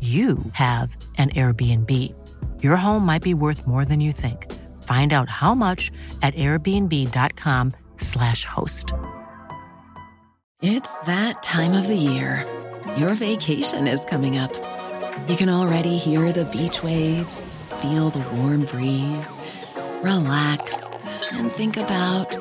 you have an Airbnb. Your home might be worth more than you think. Find out how much at airbnb.com/slash host. It's that time of the year. Your vacation is coming up. You can already hear the beach waves, feel the warm breeze, relax, and think about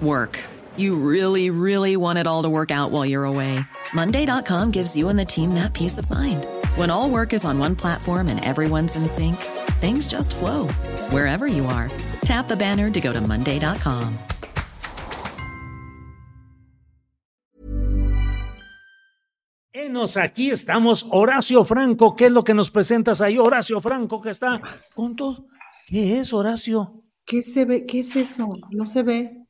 work. You really, really want it all to work out while you're away. Monday.com gives you and the team that peace of mind. When all work is on one platform and everyone's in sync, things just flow wherever you are. Tap the banner to go to Monday.com. Enos, aquí estamos. Horacio Franco, ¿qué es lo que nos presentas ahí? Horacio Franco, que está con todo. ¿Qué es, Horacio? ¿Qué se ve? ¿Qué es eso? No se ve.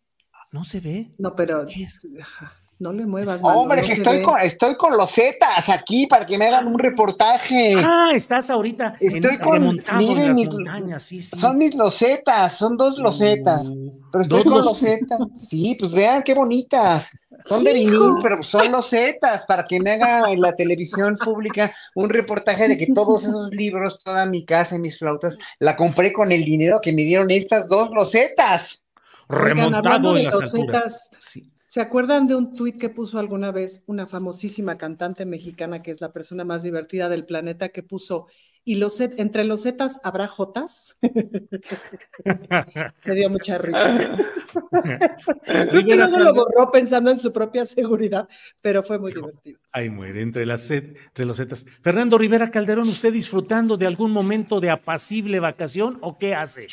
¿No se ve? No, pero ¿Qué es? ajá, no le muevas. Hombre, mano, que no estoy ve. con, estoy con los Zetas aquí para que me hagan un reportaje. Ah, estás ahorita en- Estoy con- miren las mis- montañas, sí, sí. Son mis losetas, son dos losetas. Pero estoy Dos con los- losetas. Sí, pues vean qué bonitas. Son de vinil, pero son losetas para que me haga en la televisión pública un reportaje de que todos esos libros, toda mi casa y mis flautas, la compré con el dinero que me dieron estas dos losetas. Remontado en las alturas. losetas, Sí. ¿Se acuerdan de un tuit que puso alguna vez una famosísima cantante mexicana que es la persona más divertida del planeta que puso y los entre los zetas habrá jotas? Se dio mucha risa. Creo que luego lo borró pensando en su propia seguridad, pero fue muy divertido. Ahí muere, entre las set- entre los zetas. Fernando Rivera Calderón, ¿usted disfrutando de algún momento de apacible vacación o qué hace?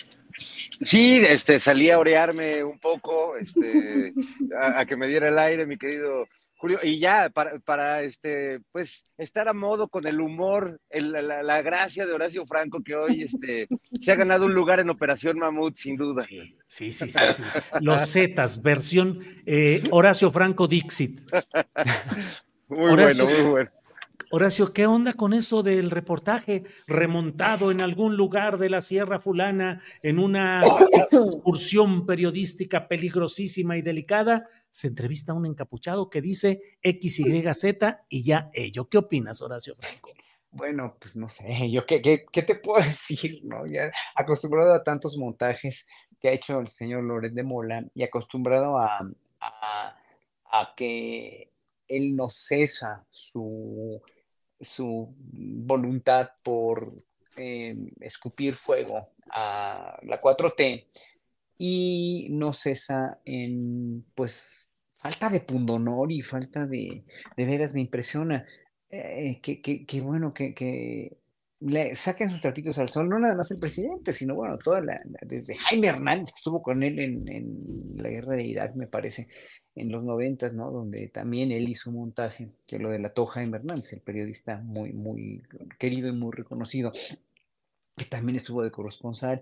Sí, este, salí a orearme un poco, este, a, a que me diera el aire, mi querido Julio, y ya, para, para este, pues, estar a modo con el humor, el- la, la gracia de Horacio Franco, que hoy, este, se ha ganado un lugar en Operación Mamut, sin duda. Sí, sí, sí, sí. sí. Los zetas, versión eh, Horacio Franco Dixit. Muy Horacio. bueno, muy bueno. Horacio, ¿qué onda con eso del reportaje remontado en algún lugar de la Sierra Fulana en una excursión periodística peligrosísima y delicada? Se entrevista a un encapuchado que dice XYZ y ya ello. ¿Qué opinas, Horacio Franco? Bueno, pues no sé, yo qué, qué, qué te puedo decir, ¿no? Ya acostumbrado a tantos montajes que ha hecho el señor Loret de Mola y acostumbrado a, a, a que él no cesa su, su voluntad por eh, escupir fuego a la 4T y no cesa en, pues, falta de pundonor y falta de, de veras me impresiona. Eh, que, que, que bueno, que, que le saquen sus trapitos al sol, no nada más el presidente, sino bueno, toda la- desde Jaime Hernández, que estuvo con él en, en la guerra de Irak, me parece, en los noventas, ¿no? Donde también él hizo un montaje, que lo delató Jaime Hernández, el periodista muy, muy querido y muy reconocido, que también estuvo de corresponsal.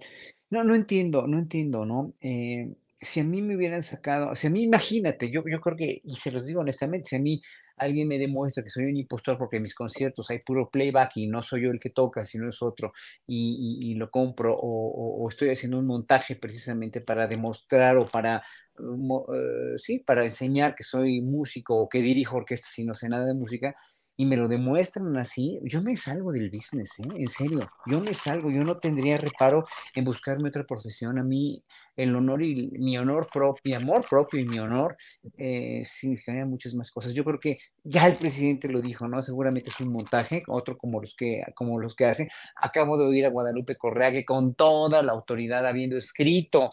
No, no entiendo, no entiendo, ¿no? Eh, si a mí me hubieran sacado, si a mí, imagínate, yo, yo creo que, y se los digo honestamente, si a mí alguien me demuestra que soy un impostor porque en mis conciertos hay puro playback y no soy yo el que toca, sino es otro, y, y- y lo compro, o, o- o estoy haciendo un montaje precisamente para demostrar o para, eh, sí, para enseñar que soy músico o que dirijo orquestas y no sé nada de música, y me lo demuestran así, yo me salgo del business, ¿eh? En serio, yo me salgo, yo no tendría reparo en buscarme otra profesión. A mí el honor y mi honor propio, mi amor propio y mi honor eh, significarían muchas más cosas. Yo creo que ya el presidente lo dijo, ¿no? Seguramente es un montaje, otro como los que, como los que hace. Acabo de oír a Guadalupe Correa que con toda la autoridad habiendo escrito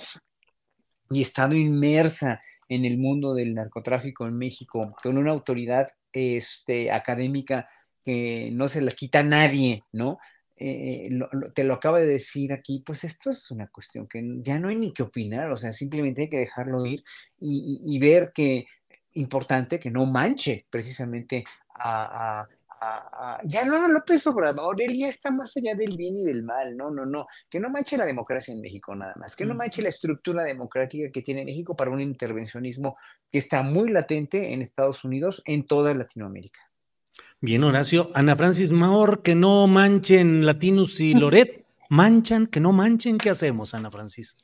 y estado inmersa en el mundo del narcotráfico en México, con una autoridad este, académica que no se la quita a nadie, ¿no? eh, te lo acaba de decir aquí, pues esto es una cuestión que ya no hay ni que opinar, o sea, simplemente hay que dejarlo ir y, ver que importante que no manche precisamente a, ya no López Obrador, él ya está más allá del bien y del mal, no, no, no, que no manche la democracia en México nada más, que no manche la estructura democrática que tiene México para un intervencionismo que está muy latente en Estados Unidos, en toda Latinoamérica. Bien, Horacio. Ana Francis Maor, que no manchen Latinus y Loret. ¿Manchan? ¿Que no manchen? ¿Qué hacemos, Ana Francis?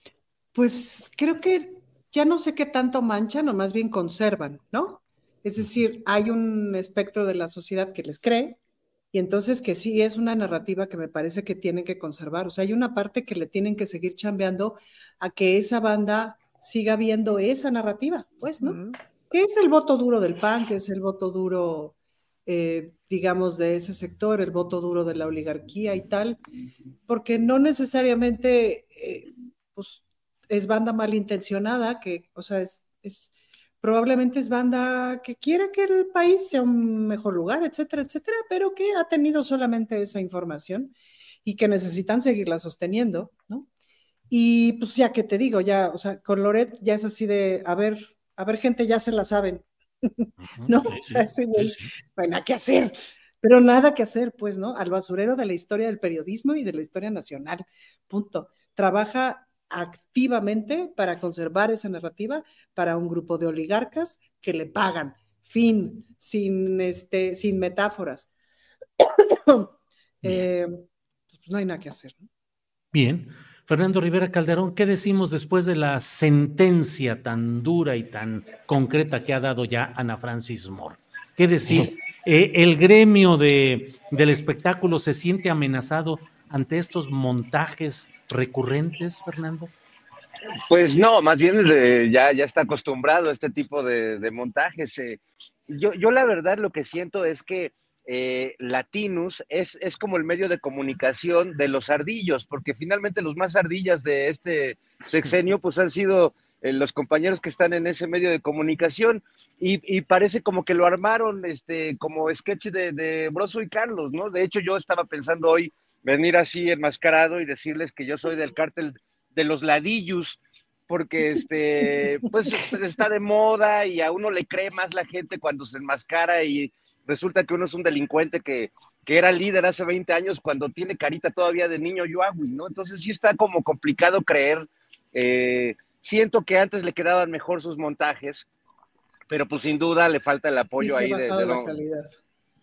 Pues creo que ya no sé qué tanto manchan o más bien conservan, ¿no? Es decir, hay un espectro de la sociedad que les cree y entonces que sí es una narrativa que me parece que tienen que conservar. O sea, hay una parte que le tienen que seguir chambeando a que esa banda siga viendo esa narrativa, pues, ¿no? ¿Qué es el voto duro del PAN? ¿Qué es el voto duro eh, digamos, de ese sector, el voto duro de la oligarquía y tal, porque no necesariamente eh, pues, es banda malintencionada, que, o sea, es, es, probablemente es banda que quiere que el país sea un mejor lugar, etcétera, etcétera, pero que ha tenido solamente esa información y que necesitan seguirla sosteniendo, ¿no? Y pues ya que te digo, ya, o sea, con Loret ya es así de, a ver, a ver, gente, ya se la saben, ¿no? o sea, ese güey, bueno, ¿qué hacer? Pero nada que hacer, pues, ¿no? Al basurero de la historia del periodismo y de la historia nacional, punto. Trabaja activamente para conservar esa narrativa para un grupo de oligarcas que le pagan, fin, sin, este, sin metáforas. Eh, pues no hay nada que hacer. ¿no? Bien. Fernando Rivera Calderón, ¿qué decimos después de la sentencia tan dura y tan concreta que ha dado ya Ana Francis Moore? ¿Qué decir? Eh, ¿El gremio de, del espectáculo se siente amenazado ante estos montajes recurrentes, Fernando? Pues no, más bien ya, ya está acostumbrado a este tipo de, montajes. Eh. Yo, yo la verdad lo que siento es que eh, Latinus es, es, como el medio de comunicación de los ardillos, porque finalmente los más ardillas de este sexenio pues han sido eh, los compañeros que están en ese medio de comunicación y, parece como que lo armaron este, como sketch de, de, Broso y Carlos, ¿no? De hecho yo estaba pensando hoy venir así enmascarado y decirles que yo soy del cártel de los ladillos, porque este, pues está de moda y a uno le cree más la gente cuando se enmascara y resulta que uno es un delincuente que, era líder hace 20 años cuando tiene carita todavía de niño Yoagui, ¿no? Entonces sí está como complicado creer. Eh, siento que antes le quedaban mejor sus montajes, pero pues sin duda le falta el apoyo ahí de,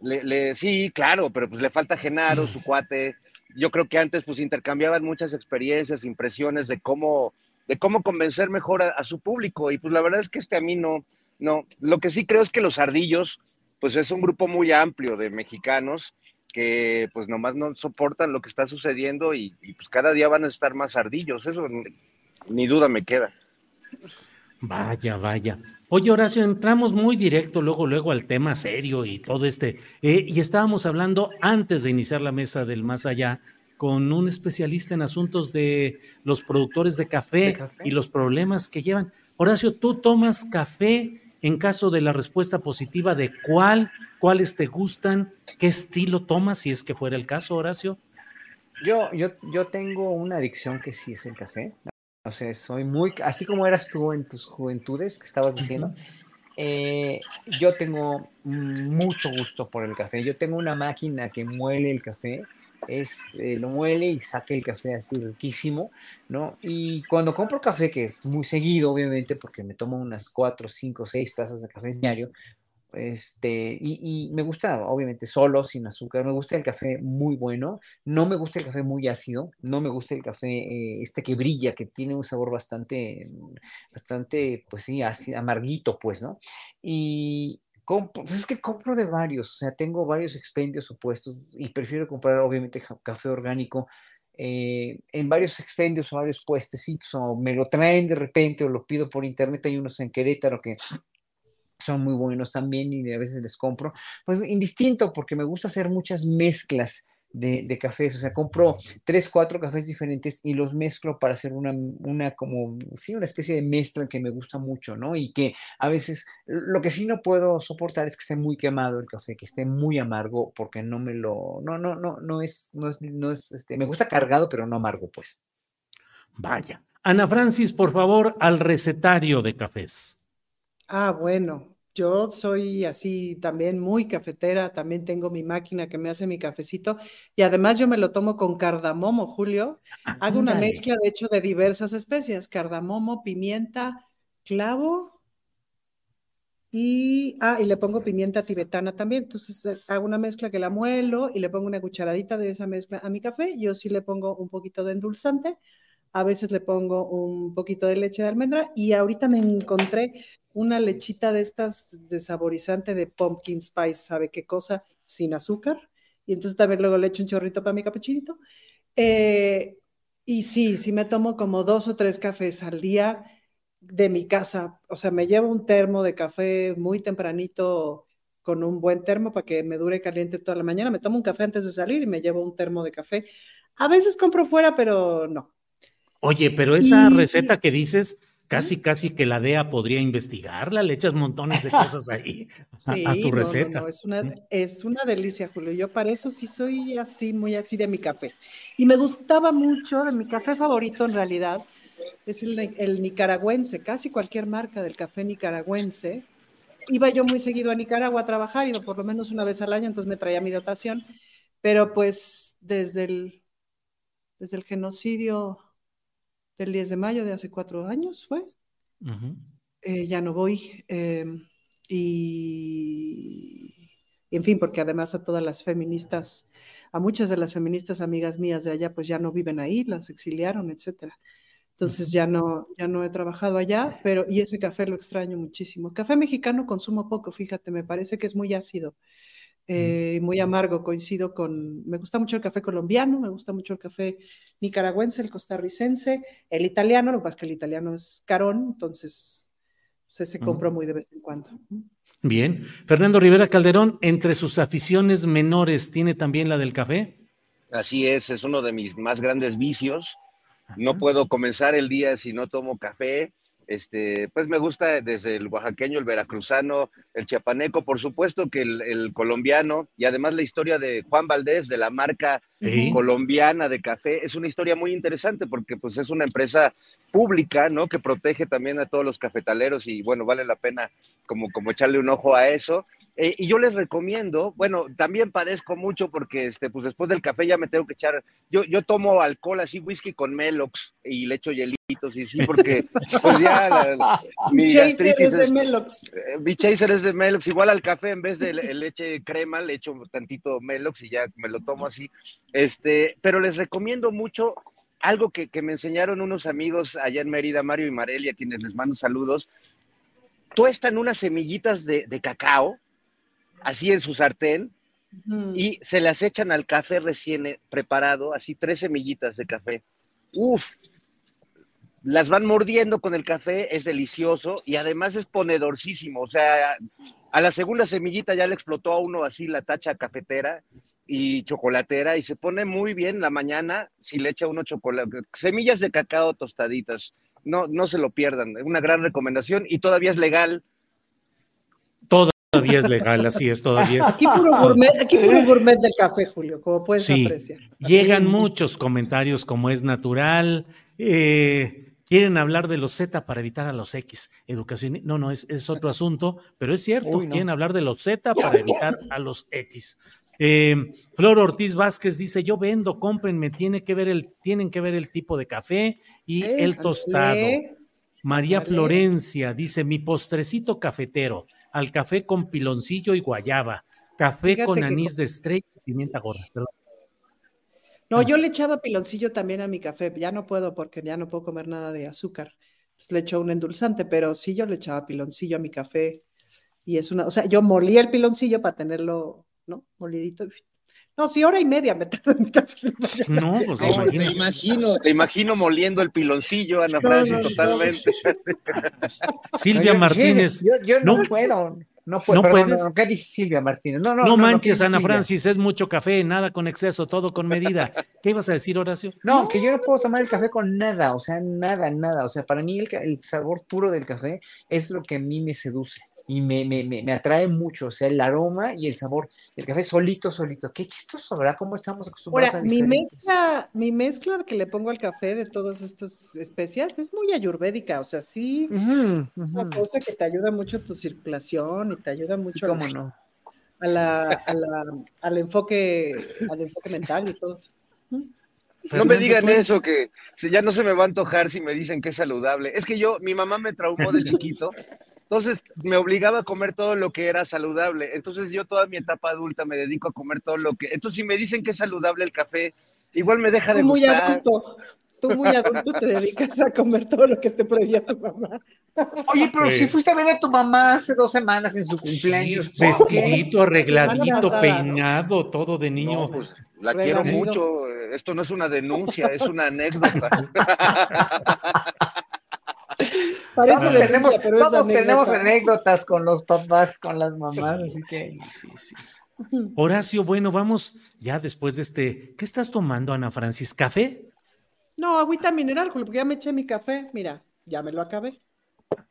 de sí, claro, pero pues le falta Genaro, su cuate. Yo creo que antes pues intercambiaban muchas experiencias, impresiones de cómo, de cómo convencer mejor a, su público. Y pues la verdad es que este a mí no, no. Lo que sí creo es que los ardillos pues es un grupo muy amplio de mexicanos que pues nomás no soportan lo que está sucediendo y, pues cada día van a estar más ardillos, eso ni, duda me queda. Vaya, vaya. Oye, Horacio, entramos muy directo luego, luego al tema serio y todo este. Eh, y estábamos hablando antes de iniciar la mesa del más allá con un especialista en asuntos de los productores de café, y los problemas que llevan. Horacio, ¿tú tomas café en caso de la respuesta positiva, ¿de cuál? ¿Cuáles te gustan? ¿Qué estilo tomas, si es que fuera el caso, Horacio? Yo, yo, yo tengo una adicción que sí es el café. O sea, soy muy, así como eras tú en tus juventudes que estabas diciendo, eh, yo tengo mucho gusto por el café. Yo tengo una máquina que muele el café es, eh, lo muele y saque el café así riquísimo, ¿no? Y cuando compro café, que es muy seguido, obviamente, porque me tomo unas 4, 5, 6 tazas de café diario, este, y, me gusta, obviamente, solo, sin azúcar, me gusta el café muy bueno, no me gusta el café muy ácido, no me gusta el café eh, este que brilla, que tiene un sabor bastante, bastante, pues sí, amarguito, pues, ¿no? Y, pues es que compro de varios, o sea, tengo varios expendios opuestos y prefiero comprar obviamente café orgánico eh, en varios expendios o varios puestecitos, o me lo traen de repente o lo pido por internet, hay unos en Querétaro que son muy buenos también y a veces les compro, pues indistinto porque me gusta hacer muchas mezclas de, de, cafés, o sea, compro tres, cuatro cafés diferentes y los mezclo para hacer una, una como, sí, una especie de mezcla que me gusta mucho, ¿no? Y que a veces, lo que sí no puedo soportar es que esté muy quemado el café, que esté muy amargo, porque no me lo, no, no, no, no es, no es, no es, este, me gusta cargado, pero no amargo, pues. Vaya. Ana Francis, por favor, al recetario de cafés. Ah, bueno, yo soy así también muy cafetera, también tengo mi máquina que me hace mi cafecito y además yo me lo tomo con cardamomo, Julio. Hago una mezcla, de hecho, de diversas especias, cardamomo, pimienta, clavo y, ah, y le pongo pimienta tibetana también. Entonces eh, hago una mezcla que la muelo y le pongo una cucharadita de esa mezcla a mi café. Yo sí le pongo un poquito de endulzante, a veces le pongo un poquito de leche de almendra y ahorita me encontré una lechita de estas de saborizante de pumpkin spice, ¿sabe qué cosa? Sin azúcar. Y entonces también luego le echo un chorrito para mi capuchito. Eh, y sí, sí me tomo como dos o tres cafés al día de mi casa. O sea, me llevo un termo de café muy tempranito con un buen termo para que me dure caliente toda la mañana. Me tomo un café antes de salir y me llevo un termo de café. A veces compro fuera, pero no. Oye, pero esa receta que dices, casi, casi que la DEA podría investigarla, le echas montones de cosas ahí a, tu receta. es, una, es una delicia, Julio. Yo para eso sí soy así, muy así de mi café. Y me gustaba mucho, de mi café favorito en realidad, es el, el nicaragüense, casi cualquier marca del café nicaragüense. Iba yo muy seguido a Nicaragua a trabajar, iba por lo menos una vez al año, entonces me traía mi dotación, pero pues desde el, desde el genocidio del 10 de mayo de hace cuatro años, ¿fue? Eh, ya no voy. Em, y, en fin, porque además a todas las feministas, a muchas de las feministas amigas mías de allá, pues ya no viven ahí, las exiliaron, etcétera. Entonces ya no, ya no he trabajado allá, pero y ese café lo extraño muchísimo. Café mexicano consumo poco, fíjate, me parece que es muy ácido. Eh, muy amargo, coincido con, me gusta mucho el café colombiano, me gusta mucho el café nicaragüense, el costarricense, el italiano, lo que pasa es que el italiano es carón, entonces se, compra muy de vez en cuando. Bien, Fernando Rivera Calderón, entre sus aficiones menores, ¿tiene también la del café? Así es, es uno de mis más grandes vicios. No puedo comenzar el día si no tomo café. Este, pues me gusta desde el oaxaqueño, el veracruzano, el chiapaneco, por supuesto que el, colombiano y además la historia de Juan Valdés, de la marca colombiana de café, es una historia muy interesante porque pues es una empresa pública, ¿no? Que protege también a todos los cafetaleros y bueno, vale la pena como, como echarle un ojo a eso. Eh, y yo les recomiendo, bueno, también padezco mucho porque este, pues después del café ya me tengo que echar, yo, yo tomo alcohol así, whisky con Melox y le echo hielitos y sí, porque pues ya mi gastritis es, de Melox. Eh, mi chaser es de Melox, igual al café en vez de leche crema le echo tantito Melox y ya me lo tomo así. Este, pero les recomiendo mucho algo que, que me enseñaron unos amigos allá en Mérida, Mario y Marelia, a quienes les mando saludos. Tuestan unas semillitas de, de cacao así en su sartén, y se las echan al café recién eh, preparado, así tres semillitas de café. Uf, las van mordiendo con el café, es delicioso y además es ponedorcísimo. O sea, a la segunda semillita ya le explotó a uno así la tacha cafetera y chocolatera y se pone muy bien la mañana si le echa uno chocolate, semillas de cacao tostaditas. No, no se lo pierdan, una gran recomendación y todavía es legal. Todavía es legal, así es, todavía es. Aquí puro gourmet, aquí puro gourmet del café, Julio, como puedes sí, apreciar. Llegan muchos comentarios como es natural. Eh, quieren hablar de los Z para evitar a los X. Educación, no, no, es, es otro asunto, pero es cierto, quieren hablar de los Z para evitar a los X. Eh, Flor Ortiz Vázquez dice: Yo vendo, cómprenme, tiene que ver el, tienen que ver el tipo de café y el tostado. María Florencia dice: Mi postrecito cafetero al café con piloncillo y guayaba, café con anís de estrella y pimienta gorda. No, yo le echaba piloncillo también a mi café, ya no puedo porque ya no puedo comer nada de azúcar. Entonces le echo un endulzante, pero sí yo le echaba piloncillo a mi café. Y es una, o sea, yo molía el piloncillo para tenerlo, ¿no? Molidito. No, sí, hora y media me tardo en mi café. No, pues te imagino. Te imagino moliendo el piloncillo, Ana Francis, totalmente. Silvia Martínez. Yo, no, puedo. No, puedo, ¿No perdón, puedes? no, ¿Qué dice Silvia Martínez? No, no, No, no, no, ¿qué manches, Ana Silvia? Francis, es mucho café, nada con exceso, todo con medida. ¿Qué ibas a decir, Horacio? No, que yo no puedo tomar el café con nada, o sea, nada, nada. O sea, para mí el, el sabor puro del café es lo que a mí me seduce y me, me, me, me atrae mucho, o sea, el aroma y el sabor. El café solito, solito. Qué chistoso, ¿verdad? ¿Cómo estamos acostumbrados Ahora, a mi mezcla, mi mezcla que le pongo al café de todas estas especias es muy ayurvédica, o sea, sí, Ujú, una cosa que te ayuda mucho a tu circulación y te ayuda mucho cómo no. a la, a la- al enfoque, al enfoque mental y todo. No me digan eso, que ya no se me va a antojar si me dicen que es saludable. Es que yo, mi mamá me traumó de chiquito, entonces me obligaba a comer todo lo que era saludable. Entonces yo toda mi etapa adulta me dedico a comer todo lo que... Entonces si me dicen que es saludable el café, igual me deja de Tú muy gustar. adulto, tú muy adulto te dedicas a comer todo lo que te prohibía tu mamá. Oye, pero Sí. si fuiste a ver a tu mamá hace dos semanas en su cumpleaños. Vestidito, arregladito, peinado, todo de niño. No, pues la quiero mucho. Esto no es una denuncia, es una anécdota. Parece Todos, tenemos, todos anécdotas con los papás, con las mamás, así que... Sí, sí, sí. Horacio, bueno, vamos ya después de este. ¿Qué estás tomando, Ana Francis? ¿Café? No, agüita mineral, Julio, porque ya me eché mi café. Mira, ya me lo acabé.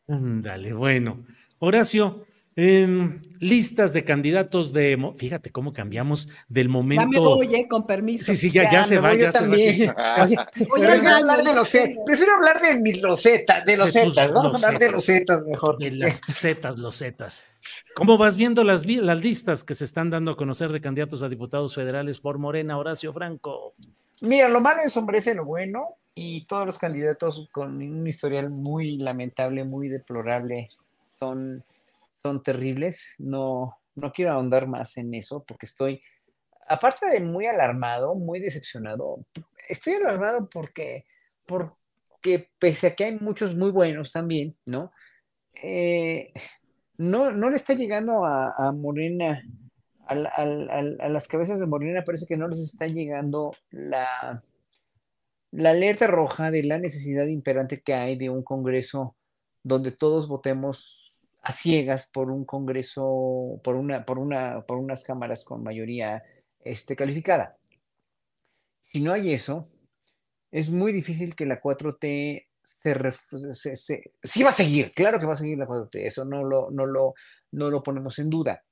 Ándale, bueno. Horacio, em, listas de candidatos de. Fíjate cómo cambiamos del Ya me momento. voy, eh, con permiso. Sí, sí, ya, ya, se va, ya se va. también. sí. Oye, Oye, prefiero hablar de los sí. prefiero hablar de mis losetas, de los De tus zetas, vamos a hablar de los losetas. zetas mejor. De las zetas, los zetas. ¿Cómo vas viendo las, las listas que se están dando a conocer de candidatos a diputados federales por Morena, Horacio Franco? Mira, lo malo ensombrece lo bueno y todos los candidatos con un historial muy lamentable, muy deplorable, son, son terribles. No, no quiero ahondar más en eso porque estoy, aparte de muy alarmado, muy decepcionado, estoy alarmado porque, porque pese a que hay muchos muy buenos también, ¿no? Eh, no, no le está llegando a, a Morena, al- a las cabezas de Morena parece que no les está llegando la, la alerta roja de la necesidad imperante que hay de un Congreso donde todos votemos a ciegas por un Congreso, por una, por una, por unas cámaras con mayoría este, calificada. Si no hay eso, es muy difícil que la 4T se, ref- se- se- sí va a seguir, claro que va a seguir la 4T, eso no lo, no lo, no lo ponemos en duda.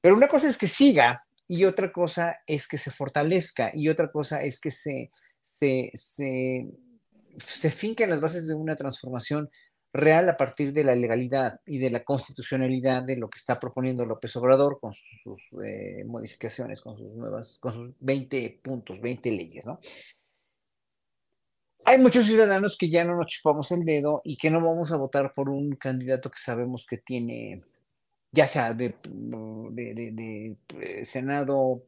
Pero una cosa es que siga y otra cosa es que se fortalezca y otra cosa es que se, se, se, se finquen las bases de una transformación real a partir de la legalidad y de la constitucionalidad de lo que está proponiendo López Obrador con sus eh, modificaciones, con sus nuevas, con sus 20 puntos, 20 leyes, ¿no? Hay muchos ciudadanos que ya no nos chupamos el dedo y que no vamos a votar por un candidato que sabemos que tiene, ya sea de, de, de- de, eh, Senado,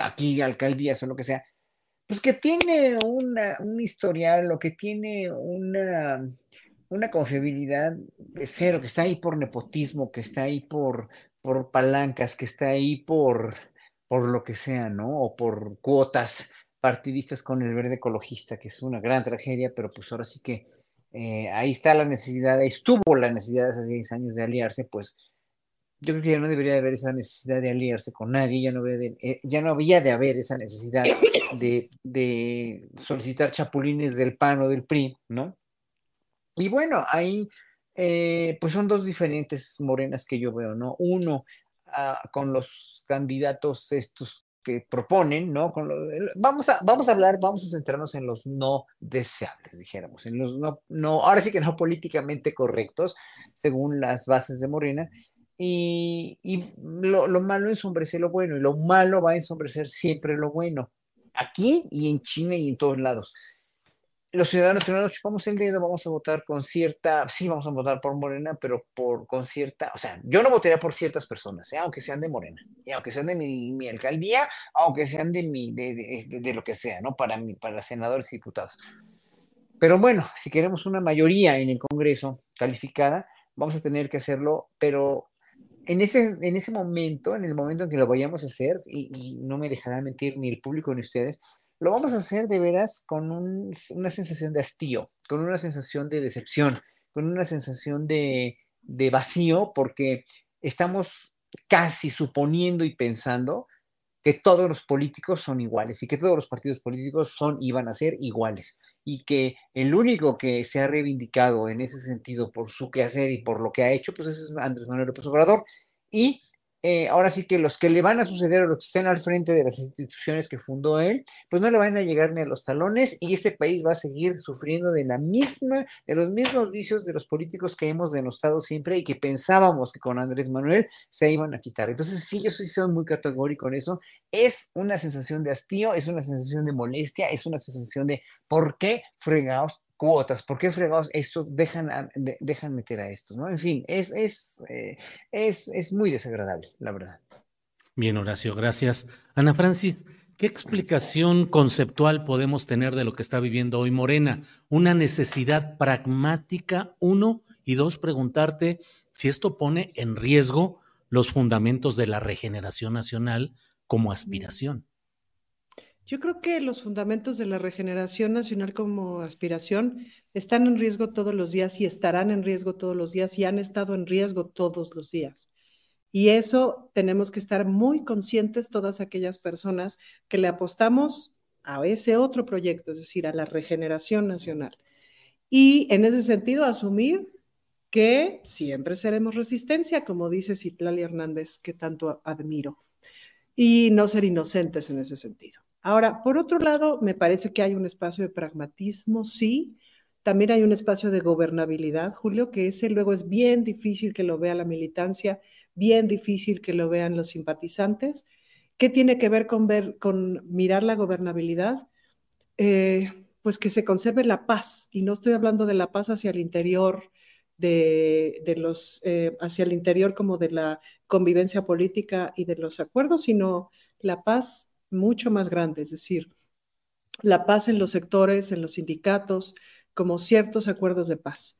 aquí alcaldías o lo que sea, pues que tiene una, un historial o que tiene una, una confiabilidad de cero, que está ahí por nepotismo, que está ahí por, por palancas, que está ahí por, por lo que sea, ¿no? O por cuotas partidistas con el verde ecologista, que es una gran tragedia, pero pues ahora sí que eh, ahí está la necesidad, ahí estuvo la necesidad hace 10 años de aliarse, pues yo creo que ya no debería de haber esa necesidad de aliarse con nadie, ya no, había de, eh, ya no había de haber esa necesidad de, de solicitar chapulines del PAN o del PRI, ¿no? Y bueno, ahí eh, pues son dos diferentes morenas que yo veo, ¿no? Uno ah, con los candidatos estos que proponen, ¿no? Con lo- vamos, a, vamos a hablar, vamos a centrarnos en los no deseables, dijéramos, en los no, no, ahora sí que no políticamente correctos, según las bases de Morena, y, y lo, lo malo ensombrece lo bueno, y lo malo va a ensombrecer siempre lo bueno, aquí y en China y en todos lados. Los ciudadanos que no nos chupamos el dedo vamos a votar con cierta, sí vamos a votar por Morena, pero por con cierta, o sea, yo no votaría por ciertas personas, ¿eh? aunque sean de Morena, y aunque sean de mi, mi alcaldía, aunque sean de mi, de, de- de- de lo que sea, ¿no? Para mí, para senadores y diputados. Pero bueno, si queremos una mayoría en el Congreso calificada, vamos a tener que hacerlo, pero en ese, en ese momento, en el momento en que lo vayamos a hacer, y, y no me dejarán mentir ni el público ni ustedes, lo vamos a hacer de veras con un- una sensación de hastío, con una sensación de decepción, con una sensación de, de vacío, porque estamos casi suponiendo y pensando que todos los políticos son iguales y que todos los partidos políticos son y van a ser iguales y que el único que se ha reivindicado en ese sentido por su quehacer y por lo que ha hecho, pues es Andrés Manuel López Obrador. Y eh, ahora sí que los que le van a suceder o los que estén al frente de las instituciones que fundó él, pues no le van a llegar ni a los talones y este país va a seguir sufriendo de la misma, de los mismos vicios de los políticos que hemos denostado siempre y que pensábamos que con Andrés Manuel se iban a quitar. Entonces, sí, yo soy muy categórico en eso. Es una sensación de hastío, es una sensación de molestia, es una sensación de ¿por qué fregados cuotas, ¿por qué fregados estos dejan, dejan meter a estos? ¿no? En fin, es, es, eh, es, es muy desagradable, la verdad. Bien, Horacio, gracias. Ana Francis, ¿qué explicación conceptual podemos tener de lo que está viviendo hoy Morena? Una necesidad pragmática, uno, y dos, preguntarte si esto pone en riesgo los fundamentos de la regeneración nacional como aspiración. Yo creo que los fundamentos de la regeneración nacional como aspiración están en riesgo todos los días y estarán en riesgo todos los días y han estado en riesgo todos los días. Y eso tenemos que estar muy conscientes todas aquellas personas que le apostamos a ese otro proyecto, es decir, a la regeneración nacional. Y en ese sentido, asumir que siempre seremos resistencia, como dice Citlali Hernández, que tanto admiro, y no ser inocentes en ese sentido. Ahora, por otro lado, me parece que hay un espacio de pragmatismo, sí. También hay un espacio de gobernabilidad, Julio, que ese luego es bien difícil que lo vea la militancia, bien difícil que lo vean los simpatizantes. ¿Qué tiene que ver con, ver, con mirar la gobernabilidad? Eh, pues que se conserve la paz, y no estoy hablando de la paz hacia el interior, de, los, eh, hacia el interior como de la convivencia política y de los acuerdos, sino la paz mucho más grande, es decir, la paz en los sectores, en los sindicatos, como ciertos acuerdos de paz.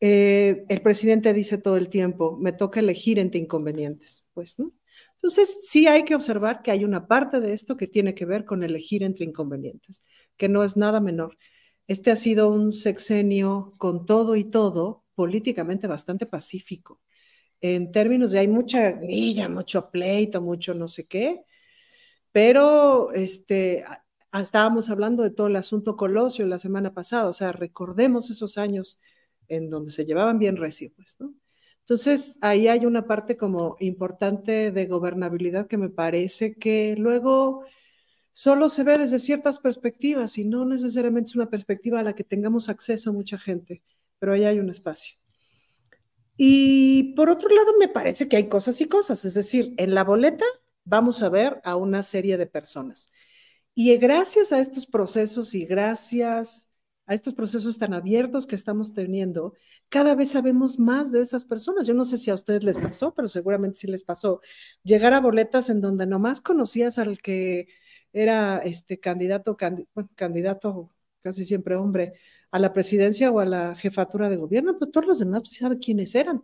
Eh, el presidente dice todo el tiempo, me toca elegir entre inconvenientes, pues, ¿no? Entonces, sí hay que observar que hay una parte de esto que tiene que ver con elegir entre inconvenientes, que no es nada menor. Este ha sido un sexenio con todo y todo políticamente bastante pacífico. En términos de hay mucha grilla, mucho pleito, mucho no sé qué, pero este, estábamos hablando de todo el asunto Colosio la semana pasada, o sea, recordemos esos años en donde se llevaban bien recio, pues, ¿no? Entonces, ahí hay una parte como importante de gobernabilidad que me parece que luego solo se ve desde ciertas perspectivas y no necesariamente es una perspectiva a la que tengamos acceso mucha gente, pero ahí hay un espacio. Y por otro lado, me parece que hay cosas y cosas, es decir, en la boleta vamos a ver a una serie de personas. Y gracias a estos procesos y gracias a estos procesos tan abiertos que estamos teniendo, cada vez sabemos más de esas personas. Yo no sé si a ustedes les pasó, pero seguramente sí les pasó. Llegar a boletas en donde nomás conocías al que era este candidato, candidato casi siempre hombre, a la presidencia o a la jefatura de gobierno, pero todos los demás pues, saben quiénes eran.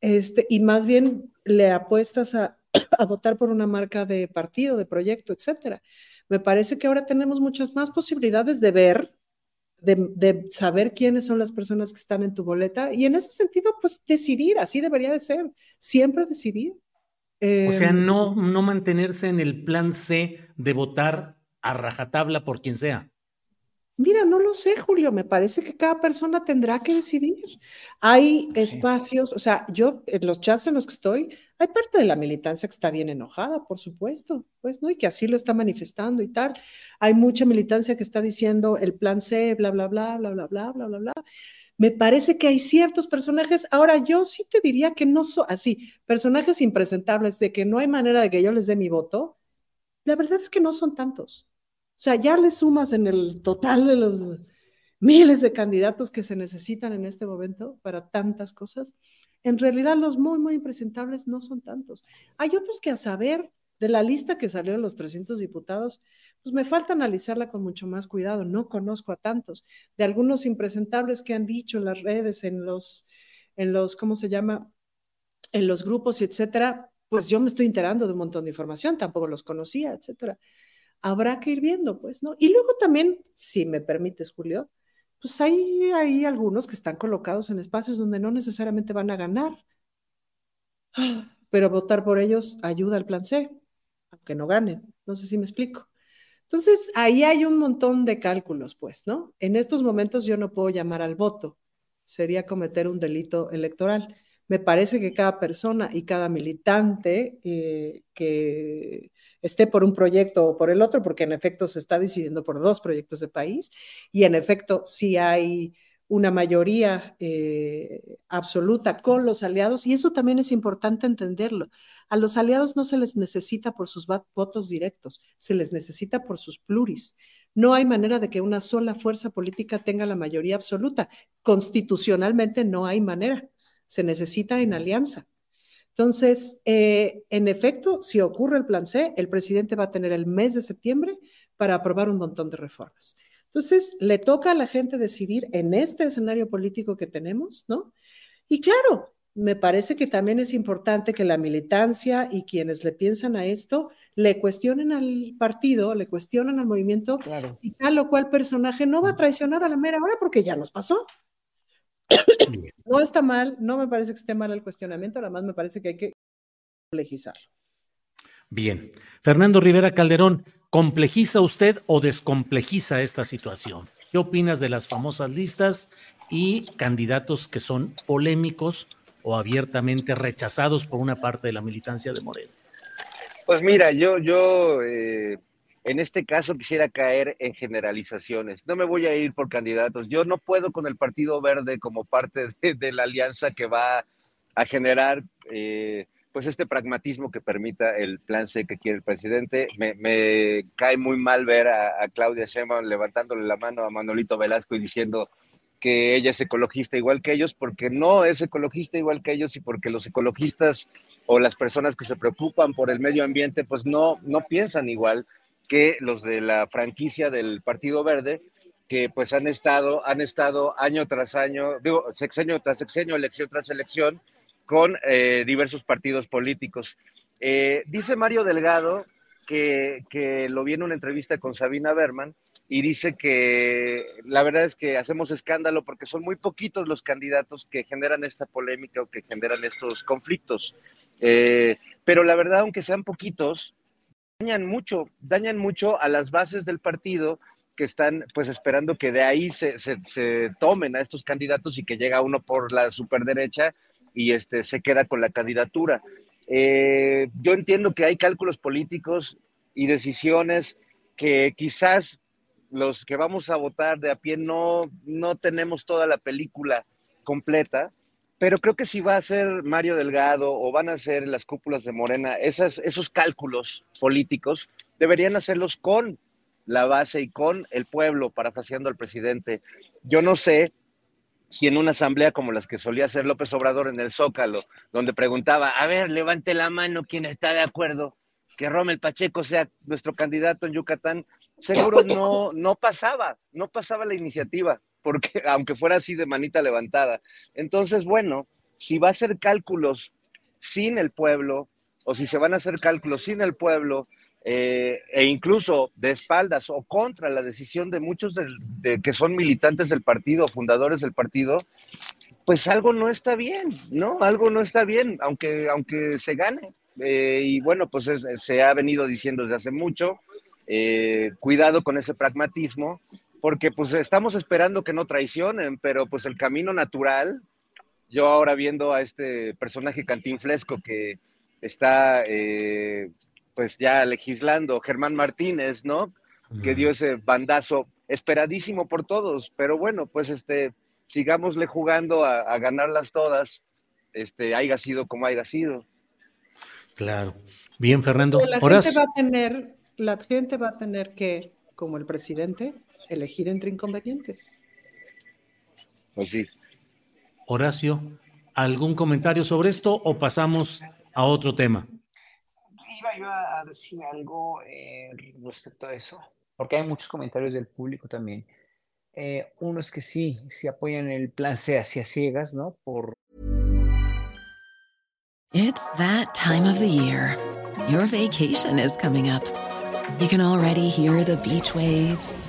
Este, y más bien le apuestas a, a votar por una marca de partido, de proyecto, etcétera. Me parece que ahora tenemos muchas más posibilidades de ver, de, saber quiénes son las personas que están en tu boleta y en ese sentido, pues decidir, así debería de ser, siempre decidir. o sea, em, no, no mantenerse en el plan C de votar a rajatabla por quien sea. Mira, no lo sé, Julio, me parece que cada persona tendrá que decidir. Hay espacios, o sea, yo en los chats en los que estoy, hay parte de la militancia que está bien enojada, por supuesto, pues, ¿no? Y que así lo está manifestando y tal. Hay mucha militancia que está diciendo el plan C, bla, bla, bla, bla, bla, bla, bla, bla, bla. Me parece que hay ciertos personajes, ahora yo sí te diría que no son así, personajes impresentables de que no hay manera de que yo les dé mi voto. La verdad es que no son tantos. O sea, ya le sumas en el total de los miles de candidatos que se necesitan en este momento para tantas cosas. En realidad los muy, muy impresentables no son tantos. Hay otros que a saber de la lista que salió los 300 diputados, pues me falta analizarla con mucho más cuidado. No conozco a tantos. De algunos impresentables que han dicho en las redes, en los, en los, ¿cómo se llama? En los grupos, etcétera, pues yo me estoy enterando de un montón de información, tampoco los conocía, etcétera habrá que ir viendo, pues, ¿no? Y luego también, si me permites, Julio, pues hay, hay algunos que están colocados en espacios donde no necesariamente van a ganar. pero votar por ellos ayuda al plan C, aunque no ganen. No sé si me explico. Entonces, ahí hay un montón de cálculos, pues, ¿no? En estos momentos yo no puedo llamar al voto, sería cometer un delito electoral. Me parece que cada persona y cada militante eh, que esté por un proyecto o por el otro, porque en efecto se está decidiendo por dos proyectos de país, y en efecto sí hay una mayoría eh, absoluta con los aliados, y eso también es importante entenderlo. A los aliados no se les necesita por sus votos directos, se les necesita por sus pluris. No hay manera de que una sola fuerza política tenga la mayoría absoluta. Constitucionalmente no hay manera. Se necesita en alianza. Entonces, eh, en efecto, si ocurre el plan C, el presidente va a tener el mes de septiembre para aprobar un montón de reformas. Entonces, le toca a la gente decidir en este escenario político que tenemos, ¿no? Y claro, me parece que también es importante que la militancia y quienes le piensan a esto le cuestionen al partido, le cuestionen al movimiento si tal o cual personaje no va a traicionar a la mera hora porque ya nos pasó. No está mal, no me parece que esté mal el cuestionamiento, además me parece que hay que complejizarlo. Bien. Fernando Rivera Calderón, ¿complejiza usted o descomplejiza esta situación? ¿Qué opinas de las famosas listas y candidatos que son polémicos o abiertamente rechazados por una parte de la militancia de Moreno? Pues mira, yo, yo eh, en este caso quisiera caer en generalizaciones. No me voy a ir por candidatos. Yo no puedo con el Partido Verde como parte de, la alianza que va a generar eh, pues este pragmatismo que permita el plan C que quiere el presidente. Me, cae muy mal ver a, Claudia Sheinbaum levantándole la mano a Manolito Velasco y diciendo que ella es ecologista igual que ellos, porque no es ecologista igual que ellos y porque los ecologistas o las personas que se preocupan por el medio ambiente, pues no, no piensan igual que los de la franquicia del Partido Verde, que pues han estado, han estado año tras año, digo, sexenio tras sexenio, elección tras elección, con eh, diversos partidos políticos. Eh, dice Mario Delgado que, que, lo vi en una entrevista con Sabina Berman y dice que la verdad es que hacemos escándalo porque son muy poquitos los candidatos que generan esta polémica o que generan estos conflictos. Eh, pero la verdad, aunque sean poquitos, dañan mucho, dañan mucho a las bases del partido que están pues esperando que de ahí se, se, tomen a estos candidatos y que llega uno por la superderecha y este, se queda con la candidatura. Eh, yo entiendo que hay cálculos políticos y decisiones que quizás los que vamos a votar de a pie no, no tenemos toda la película completa, pero creo que si va a ser Mario Delgado o van a ser las cúpulas de Morena, esas, esos cálculos políticos deberían hacerlos con la base y con el pueblo, parafaseando al presidente. Yo no sé si en una asamblea como las que solía hacer López Obrador en el Zócalo, donde preguntaba, a ver, levante la mano quien está de acuerdo que Rommel Pacheco sea nuestro candidato en Yucatán, seguro no, no pasaba, no pasaba la iniciativa porque aunque fuera así de manita levantada. Entonces, bueno, si va a hacer cálculos sin el pueblo, o si se van a hacer cálculos sin el pueblo, eh, e incluso de espaldas o contra la decisión de muchos de, que son militantes del partido, fundadores del partido, pues algo no está bien, ¿no? Algo no está bien, aunque, aunque se gane. Eh, y bueno, pues se ha venido diciendo desde hace mucho, eh, cuidado con ese pragmatismo, porque pues estamos esperando que no traicionen, pero pues el camino natural, yo ahora viendo a este personaje cantinflesco que está eh, pues ya legislando, Germán Martínez, ¿no? Que dio ese bandazo esperadísimo por todos, pero bueno, pues este, sigámosle jugando a, ganarlas todas, este, haya sido como haya sido. Claro. Bien, Fernando. La gente va a tener, la gente va a tener que, como el presidente, elegir entre inconvenientes. Pues sí. Horacio, ¿algún comentario sobre esto o pasamos a otro tema? Iba, a decir algo eh, respecto a eso, porque hay muchos comentarios del público también. Eh, uno es que sí, sí apoyan el plan C hacia ciegas, ¿no? Por... It's that time of the year. Your vacation is coming up. You can already hear the beach waves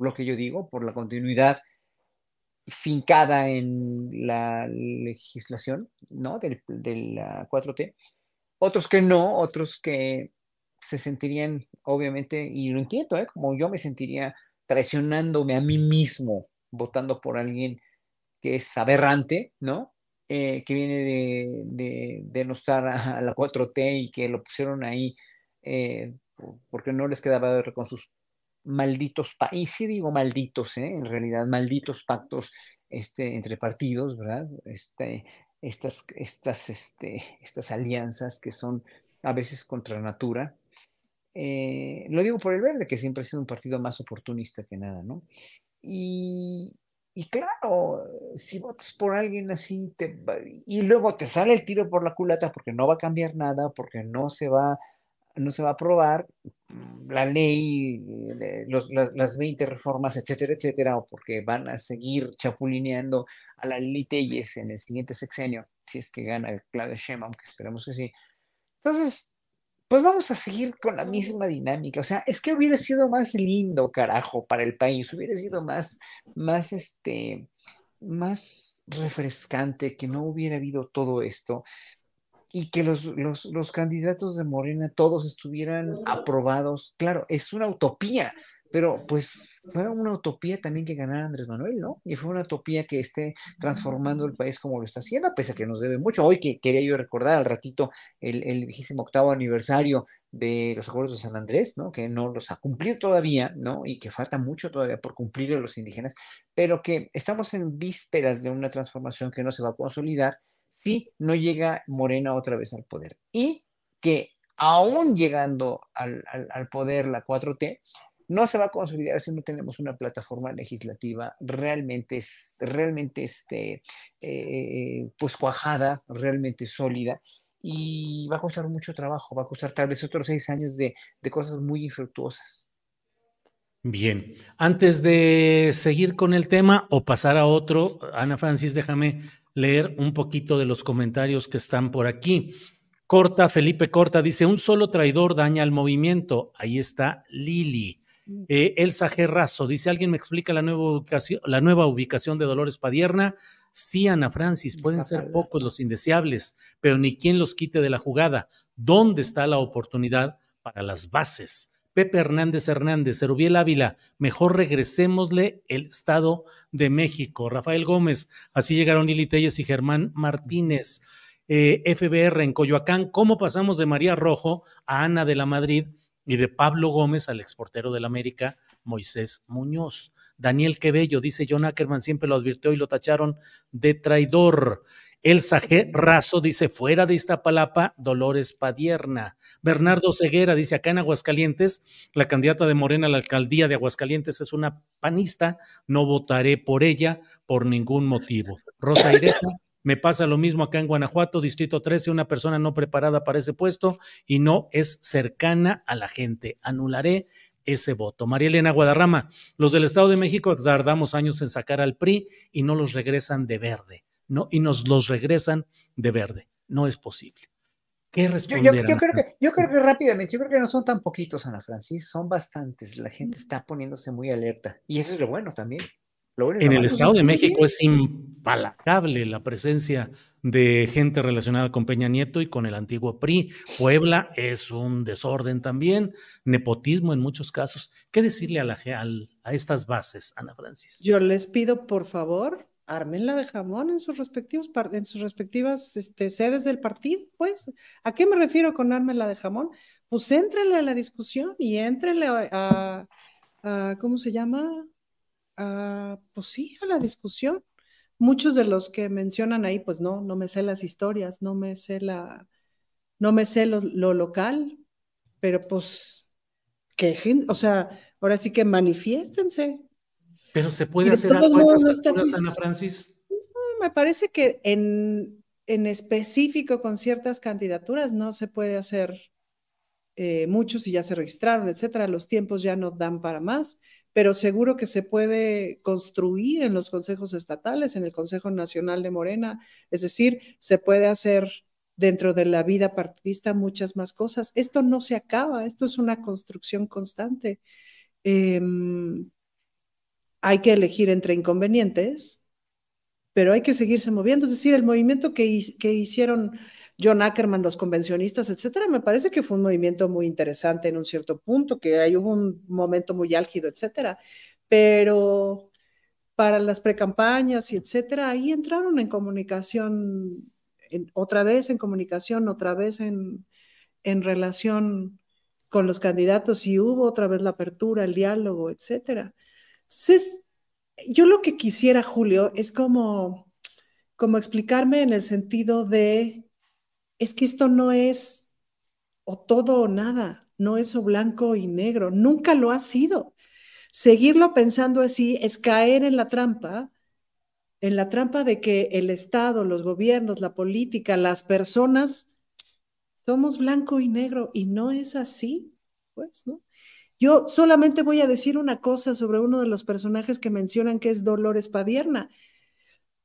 Lo que yo digo, por la continuidad fincada en la legislación, ¿no? Del, de la 4T. Otros que no, otros que se sentirían, obviamente, y lo entiendo, ¿eh? como yo me sentiría traicionándome a mí mismo votando por alguien que es aberrante, ¿no? Eh, que viene de, de, denostar a, la 4T y que lo pusieron ahí eh, porque no les quedaba ver con sus malditos países, digo malditos, ¿eh? en realidad malditos pactos este, entre partidos, ¿verdad? Este, estas, estas, este, estas alianzas que son a veces contra natura. Eh, lo digo por el verde, que siempre ha sido un partido más oportunista que nada, ¿no? Y, y claro, si votas por alguien así te, y luego te sale el tiro por la culata porque no va a cambiar nada, porque no se va, no se va a aprobar mm, la ley, eh, las, las, 20 reformas, etcétera, etcétera, o porque van a seguir chapulineando a la Lili en el siguiente sexenio, si es que gana Claudia Sheinbaum, que esperamos que sí. Entonces, pues vamos a seguir con la misma dinámica. O sea, es que hubiera sido más lindo, carajo, para el país, hubiera sido más, más, este, más refrescante que no hubiera habido todo esto y que los, los, los candidatos de Morena todos estuvieran aprobados. Claro, es una utopía, pero pues fue una utopía también que ganara Andrés Manuel, ¿no? Y fue una utopía que esté transformando el país como lo está haciendo, pese a que nos debe mucho. Hoy que quería yo recordar al ratito el, el vigésimo octavo aniversario de los acuerdos de San Andrés, ¿no? Que no los ha cumplido todavía, ¿no? Y que falta mucho todavía por cumplir a los indígenas, pero que estamos en vísperas de una transformación que no se va a consolidar si no llega Morena otra vez al poder. Y que aún llegando al, al, poder la 4T, no se va a consolidar si no tenemos una plataforma legislativa realmente, realmente este, eh, pues cuajada, realmente sólida, y va a costar mucho trabajo, va a costar tal vez otros seis años de, de cosas muy infructuosas. Bien, antes de seguir con el tema o pasar a otro, Ana Francis, déjame leer un poquito de los comentarios que están por aquí. Corta, Felipe Corta dice, un solo traidor daña al movimiento. Ahí está Lili. Eh, Elsa Gerrazo dice: ¿Alguien me explica la nueva ubicación, la nueva ubicación de Dolores Padierna? Sí, Ana Francis, pueden ser pocos los indeseables, pero ni quien los quite de la jugada. ¿Dónde está la oportunidad para las bases? Pepe Hernández Hernández, Erubiel Ávila, mejor regresémosle el Estado de México. Rafael Gómez, así llegaron Lili Telles y Germán Martínez. Eh, FBR en Coyoacán, ¿cómo pasamos de María Rojo a Ana de la Madrid? y de Pablo Gómez al exportero del América, Moisés Muñoz. Daniel Quebello, dice John Ackerman, siempre lo advirtió y lo tacharon de traidor. Elsa G. Razo dice, fuera de Iztapalapa, Dolores Padierna. Bernardo Ceguera dice, acá en Aguascalientes, la candidata de Morena a la alcaldía de Aguascalientes es una panista, no votaré por ella por ningún motivo. Rosa Ireta, me pasa lo mismo acá en Guanajuato, Distrito 13, una persona no preparada para ese puesto y no es cercana a la gente. Anularé ese voto. María Elena Guadarrama, los del Estado de México tardamos años en sacar al PRI y no los regresan de verde, ¿no? Y nos los regresan de verde. No es posible. ¿Qué responder? Yo, yo, creo que, yo creo que rápidamente, yo creo que no son tan poquitos, Ana Francis, son bastantes. La gente está poniéndose muy alerta. Y eso es lo bueno también en el Estado de México es impalacable la presencia de gente relacionada con Peña Nieto y con el antiguo PRI. Puebla es un desorden también, nepotismo en muchos casos. ¿Qué decirle a, la, a estas bases, Ana Francis? Yo les pido, por favor, ármenla de jamón en sus respectivos en sus respectivas este, sedes del partido, pues. ¿A qué me refiero con ármenla de jamón? Pues éntrenle a la discusión y éntrenle a, ¿cómo se llama? A, pues sí, a la discusión. Muchos de los que mencionan ahí, pues no, no me sé las historias, no me sé la, no me sé lo, local, pero pues que, o sea, ahora sí que manifiéstense, pero se puede hacer algo a estas alturas, Ana Francis. Me parece que en, en, específico con ciertas candidaturas no se puede hacer eh, mucho si ya se registraron, etcétera. Los tiempos ya no dan para más, pero seguro que se puede construir en los consejos estatales, en el Consejo Nacional de Morena. Es decir, se puede hacer dentro de la vida partidista muchas más cosas. Esto no se acaba, esto es una construcción constante. Eh, hay que elegir entre inconvenientes, pero hay que seguirse moviendo. Es decir, el movimiento que, hicieron John Ackerman, los convencionistas, etcétera, me parece que fue un movimiento muy interesante en un cierto punto, que hay hubo un momento muy álgido, etcétera. Pero para las precampañas y etcétera, ahí entraron en comunicación, otra vez en comunicación, otra vez en, en relación con los candidatos y hubo otra vez la apertura, el diálogo, etcétera. Entonces, yo lo que quisiera, Julio, es como, como explicarme en el sentido de, es que esto no es o todo o nada, no es o blanco y negro, nunca lo ha sido. Seguirlo pensando así es caer en la trampa, en la trampa de que el Estado, los gobiernos, la política, las personas, somos blanco y negro y no es así, pues, ¿no? Yo solamente voy a decir una cosa sobre uno de los personajes que mencionan que es Dolores Padierna.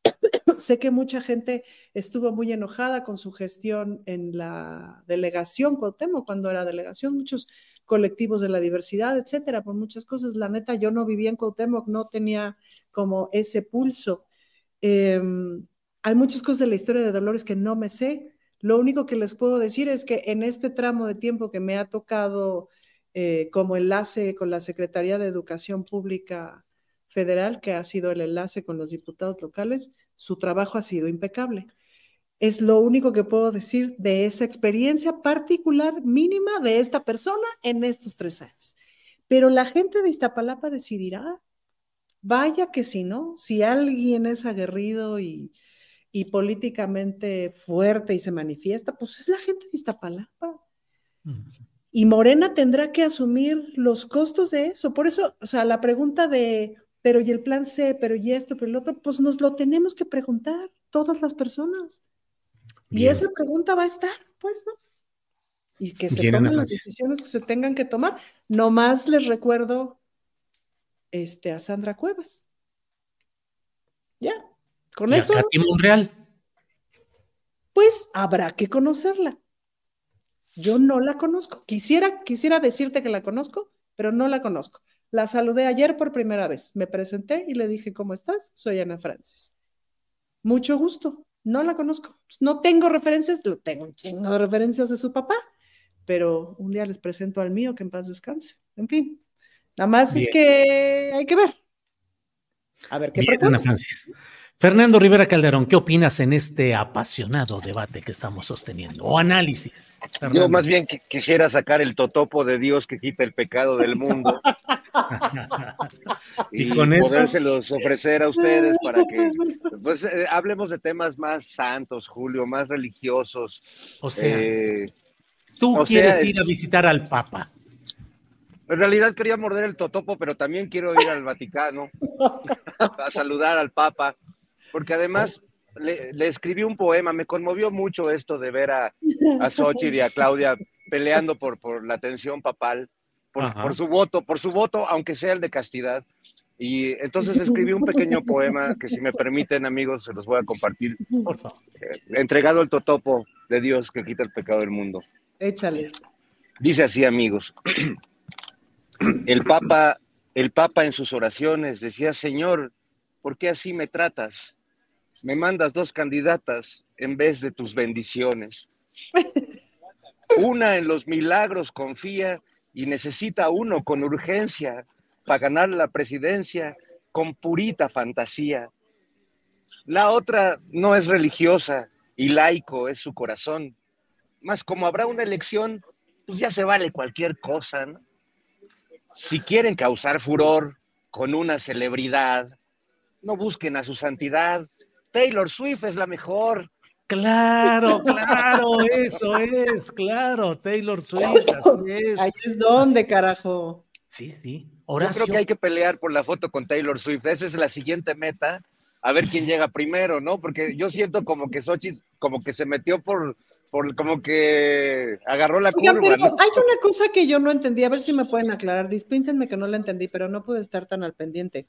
sé que mucha gente estuvo muy enojada con su gestión en la delegación Cuauhtémoc, cuando era delegación, muchos colectivos de la diversidad, etcétera, por muchas cosas. La neta, yo no vivía en Cuauhtémoc, no tenía como ese pulso. Em, hay muchas cosas de la historia de Dolores que no me sé. Lo único que les puedo decir es que en este tramo de tiempo que me ha tocado eh, como enlace con la Secretaría de Educación Pública Federal, que ha sido el enlace con los diputados locales, su trabajo ha sido impecable. Es lo único que puedo decir de esa experiencia particular mínima de esta persona en estos tres años. Pero la gente de Iztapalapa decidirá, vaya que si no, si alguien es aguerrido y, políticamente fuerte y se manifiesta, pues es la gente de Iztapalapa. Y Morena tendrá que asumir los costos de eso. Por eso, o sea, la pregunta de, pero y el plan C, pero y esto, pero el otro, pues nos lo tenemos que preguntar todas las personas. Y esa pregunta va a estar, pues, ¿no? Y que se tomen las decisiones que se tengan que tomar. Nomás les recuerdo este, a Sandra Cuevas. Ya, con eso. A Monreal. Pues habrá que conocerla. Yo no la conozco. Quisiera, quisiera decirte que la conozco, pero no la conozco. La saludé ayer por primera vez. Me presenté y le dije, ¿cómo estás? Soy Ana Francis. Mucho gusto. No la conozco. No tengo referencias, tengo un chingo de referencias de su papá, pero un día les presento al mío que en paz descanse. En fin, nada más es que hay que ver. A ver qué Bien, Ana Francis. Fernando Rivera Calderón, ¿qué opinas en este apasionado debate que estamos sosteniendo? O análisis. Yo más bien quisiera sacar el totopo de Dios que quita el pecado del mundo. y, con podérselos ofrecer a ustedes para que pues, eh, hablemos de temas más santos, Julio, más religiosos. O sea, eh, tú quieres ir a visitar al Papa. En realidad quería morder el totopo, pero también quiero ir al Vaticano a saludar al Papa porque además le, escribí un poema, me conmovió mucho esto de ver a, a Xochitl y a Claudia peleando por, por la atención papal, por, su voto, por su voto, aunque sea el de castidad. Y entonces escribí un pequeño poema que si me permiten amigos se los voy a compartir. Por favor. Eh, entregado al totopo de Dios que quita el pecado del mundo. Échale. Dice así amigos. El Papa, el Papa en sus oraciones decía, Señor, ¿por qué así me tratas? Me mandas dos candidatas en vez de tus bendiciones. Una en los milagros confía y necesita uno con urgencia para ganar la presidencia con purita fantasía. La otra no es religiosa y laico es su corazón. Más como habrá una elección, pues ya se vale cualquier cosa, ¿no? Si quieren causar furor con una celebridad, no busquen a su santidad. Taylor Swift es la mejor. Claro, claro, eso es, claro, Taylor Swift, así es. Ahí es donde, carajo. Sí, sí. Yo creo que hay que pelear por la foto con Taylor Swift. Esa es la siguiente meta. A ver quién llega primero, ¿no? Porque yo siento como que Xochitl como que se metió por, por como que agarró la curva. pero ¿no? hay una cosa que yo no entendí, a ver si me pueden aclarar. Dispénsenme que no la entendí, pero no pude estar tan al pendiente.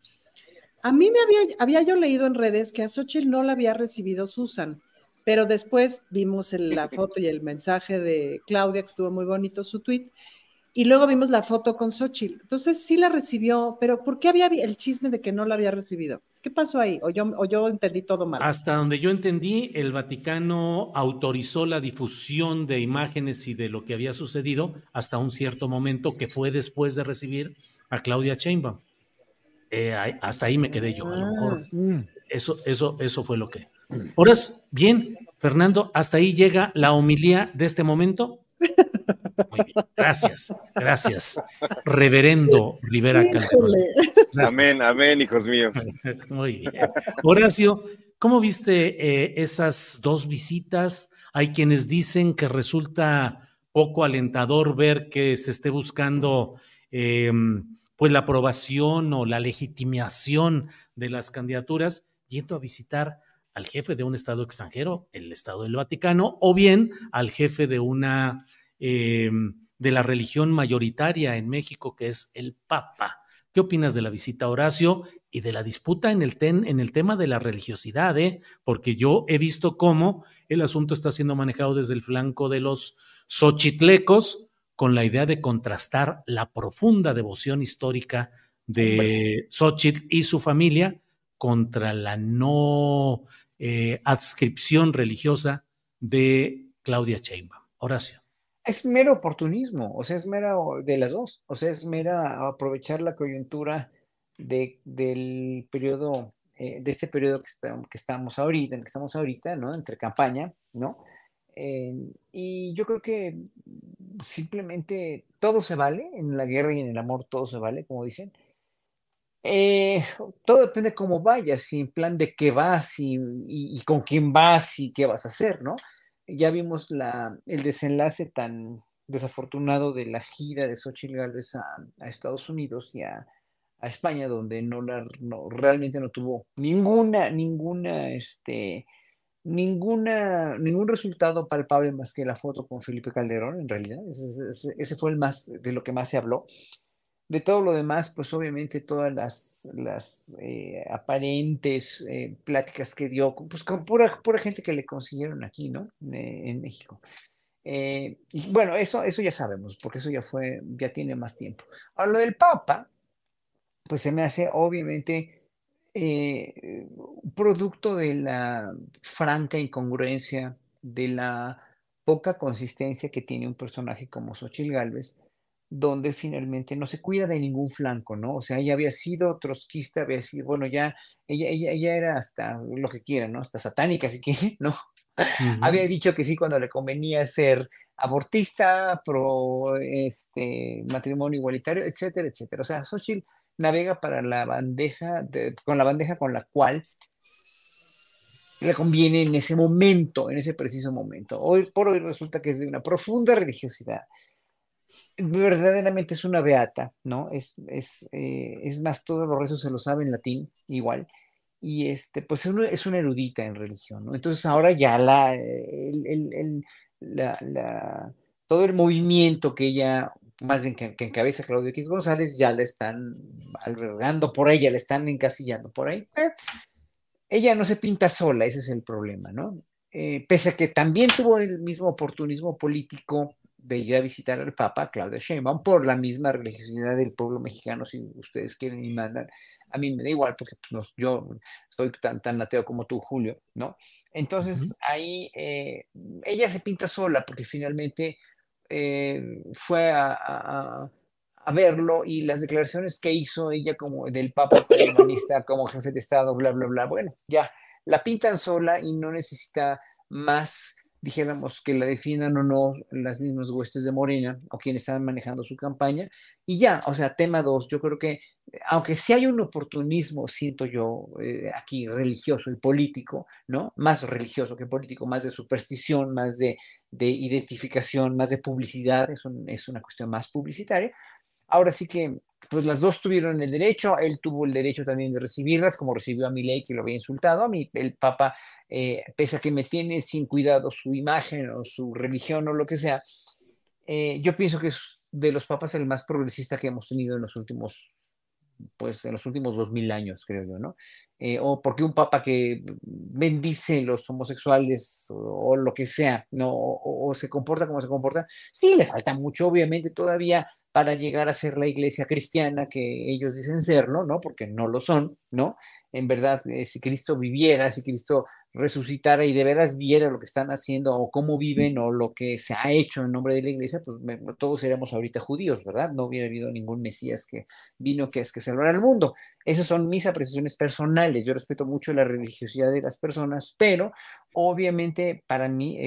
A mí me había, había yo leído en redes que a Xochitl no la había recibido Susan, pero después vimos el- la foto y el mensaje de Claudia, que estuvo muy bonito su tweet, y luego vimos la foto con Xochitl. Entonces sí la recibió, pero ¿por qué había el chisme de que no la había recibido? ¿Qué pasó ahí? O yo, entendí todo mal. Hasta donde yo entendí, el Vaticano autorizó la difusión de imágenes y de lo que había sucedido hasta un cierto momento que fue después de recibir a Claudia Sheinbaum. Eh, hasta ahí me quedé yo, a lo mejor. Eso, eso, eso fue lo que. Ahora, es- bien, Fernando, hasta ahí llega la homilía de este momento. Muy bien, gracias, gracias. Reverendo Rivera. Amén, amén, hijos míos. Muy bien. Horacio, ¿cómo viste eh, esas dos visitas? Hay quienes dicen que resulta poco alentador ver que se esté buscando eh, pues la aprobación o la legitimación de las candidaturas yendo a visitar al jefe de un estado extranjero, el Estado del Vaticano, o bien al jefe de una eh, de la religión mayoritaria en México, que es el Papa. ¿Qué opinas de la visita, Horacio, y de la disputa en el, ten- en el tema de la religiosidad? eh? Porque yo he visto cómo el asunto está siendo manejado desde el flanco de los xochitlecos con la idea de contrastar la profunda devoción histórica de Xochitl y su familia contra la no eh, adscripción religiosa de Claudia Sheinbaum. Horacio. Es mero oportunismo, o sea, es mera de las dos, o sea, es mera aprovechar la coyuntura de, del periodo, eh, de este periodo que, está- que estamos ahorita, en el que estamos ahorita, ¿no? Entre campaña, ¿no? Eh, y yo creo que simplemente todo se vale, en la guerra y en el amor todo se vale, como dicen. Eh, todo depende cómo vayas, si en plan de qué vas y, y- y con quién vas y qué vas a hacer, ¿no? Ya vimos la, el desenlace tan desafortunado de la gira de Xochitl Gálvez a, a Estados Unidos y a, a España, donde no la, no, realmente no tuvo ninguna, ninguna, este, ninguna, ningún resultado palpable más que la foto con Felipe Calderón, en realidad. Ese, fue el más, de lo que más se habló. De todo lo demás, pues obviamente todas las, las eh, aparentes eh, pláticas que dio, pues con pura, pura gente que le consiguieron aquí, ¿no? Eh, en México. Y bueno, eso, eso ya sabemos, porque eso ya fue, ya tiene más tiempo. Ahora, lo del Papa, pues se me hace obviamente eh, producto de la franca incongruencia, de la poca consistencia que tiene un personaje como Xochitl Gálvez, donde finalmente no se cuida de ningún flanco, ¿no? O sea, ella había sido trotskista, había sido, bueno, ya, ella, ella, ella era hasta lo que quiera, ¿no? Hasta satánica, si quiere, ¿no? Había dicho que sí cuando le convenía ser abortista, pro este, matrimonio igualitario, etcétera, etcétera. O sea, Xochitl navega para la bandeja, de- con la bandeja con la cual le conviene en ese momento, en ese preciso momento. Hoy por hoy resulta que es de una profunda religiosidad. Verdaderamente es una beata, ¿no? Es, es, eh, es más, todos los rezos se lo sabe en latín, igual. Y este, pues es una, es una erudita en religión, ¿no? Entonces ahora ya la, el, el- la, la- todo el movimiento que ella, más bien que, que encabeza Claudio X González, ya la están albergando por ella, la están encasillando por ahí. Eh, ella no se pinta sola, ese es el problema, ¿no? Eh, pese a que también tuvo el mismo oportunismo político de ir a visitar al Papa, Claudia Sheinbaum, por la misma religiosidad del pueblo mexicano, si ustedes quieren y mandan. A mí me da igual, porque pues, no- yo soy tan, tan ateo como tú, Julio, ¿no? Entonces, ahí eh, ella se pinta sola, porque finalmente eh, fue a, a- verlo y las declaraciones que hizo ella como del Papa como jefe de Estado, bla, bla, bla, bueno, ya la pintan sola y no necesita más dijéramos que la defiendan o no las mismas huestes de Morena o quienes están manejando su campaña. Y ya, o sea, tema dos, yo creo que, aunque sí hay un oportunismo, siento yo, eh, aquí religioso y político, ¿no? Más religioso que político, más de superstición, más de, de identificación, más de publicidad, es, es una cuestión más publicitaria. Ahora sí que pues las dos tuvieron el derecho, él tuvo el derecho también de recibirlas, como recibió a ley que lo había insultado, a mí el Papa, eh, pese a que me tiene sin cuidado su imagen o su religión o lo que sea, eh, yo pienso que es de los papas el más progresista que hemos tenido en los últimos, pues en los últimos dos mil años, creo yo, ¿no? Eh, o porque un papa que bendice los homosexuales o, lo que sea, ¿no? o, se comporta como se comporta, sí, le falta mucho, obviamente, todavía para llegar a ser la iglesia cristiana que ellos dicen serlo, ¿no? Porque no lo son, ¿no? En verdad, eh, si Cristo viviera, si Cristo resucitara y de veras viera lo que están haciendo o cómo viven o lo que se ha hecho en nombre de la iglesia, pues todos seríamos ahorita judíos, ¿verdad? No hubiera habido ningún Mesías que vino que es que salvara al mundo. Esas son mis apreciaciones personales. Yo respeto mucho la religiosidad de las personas, pero obviamente para mí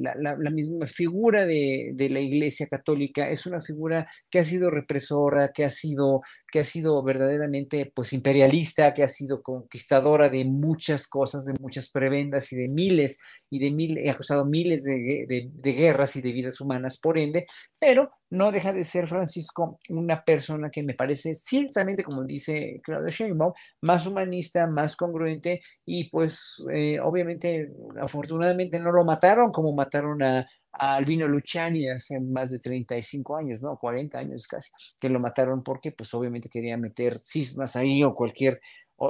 la, misma figura de, la Iglesia Católica es una figura que ha sido represora, que ha sido, que ha sido verdaderamente pues imperialista, que ha sido conquistadora de muchas cosas, de muchas prebendas y de miles y de mil, ha costado miles de, de guerras y de vidas humanas, por ende, pero no deja de ser Francisco una persona que me parece ciertamente, como dice Claudio Sheinbaum, más humanista, más congruente y pues eh, obviamente, afortunadamente no lo mataron como mataron a, Albino Luciani hace más de 35 años, ¿no? 40 años casi, que lo mataron porque pues obviamente quería meter cismas ahí o cualquier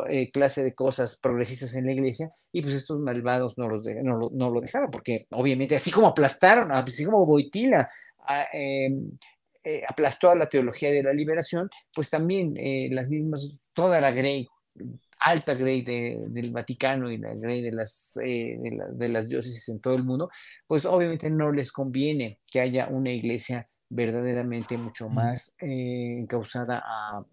eh, clase de cosas progresistas en la iglesia, y pues estos malvados no, los no, lo, no, lo, dejaron, porque obviamente así como aplastaron, así como Boitila Em, eh, aplastó a la teología de la liberación, pues también eh, las mismas, toda la grey, alta grey del Vaticano y la grey de las, eh, de, las diócesis en todo el mundo, pues obviamente no les conviene que haya una iglesia verdaderamente mucho más eh, encausada a,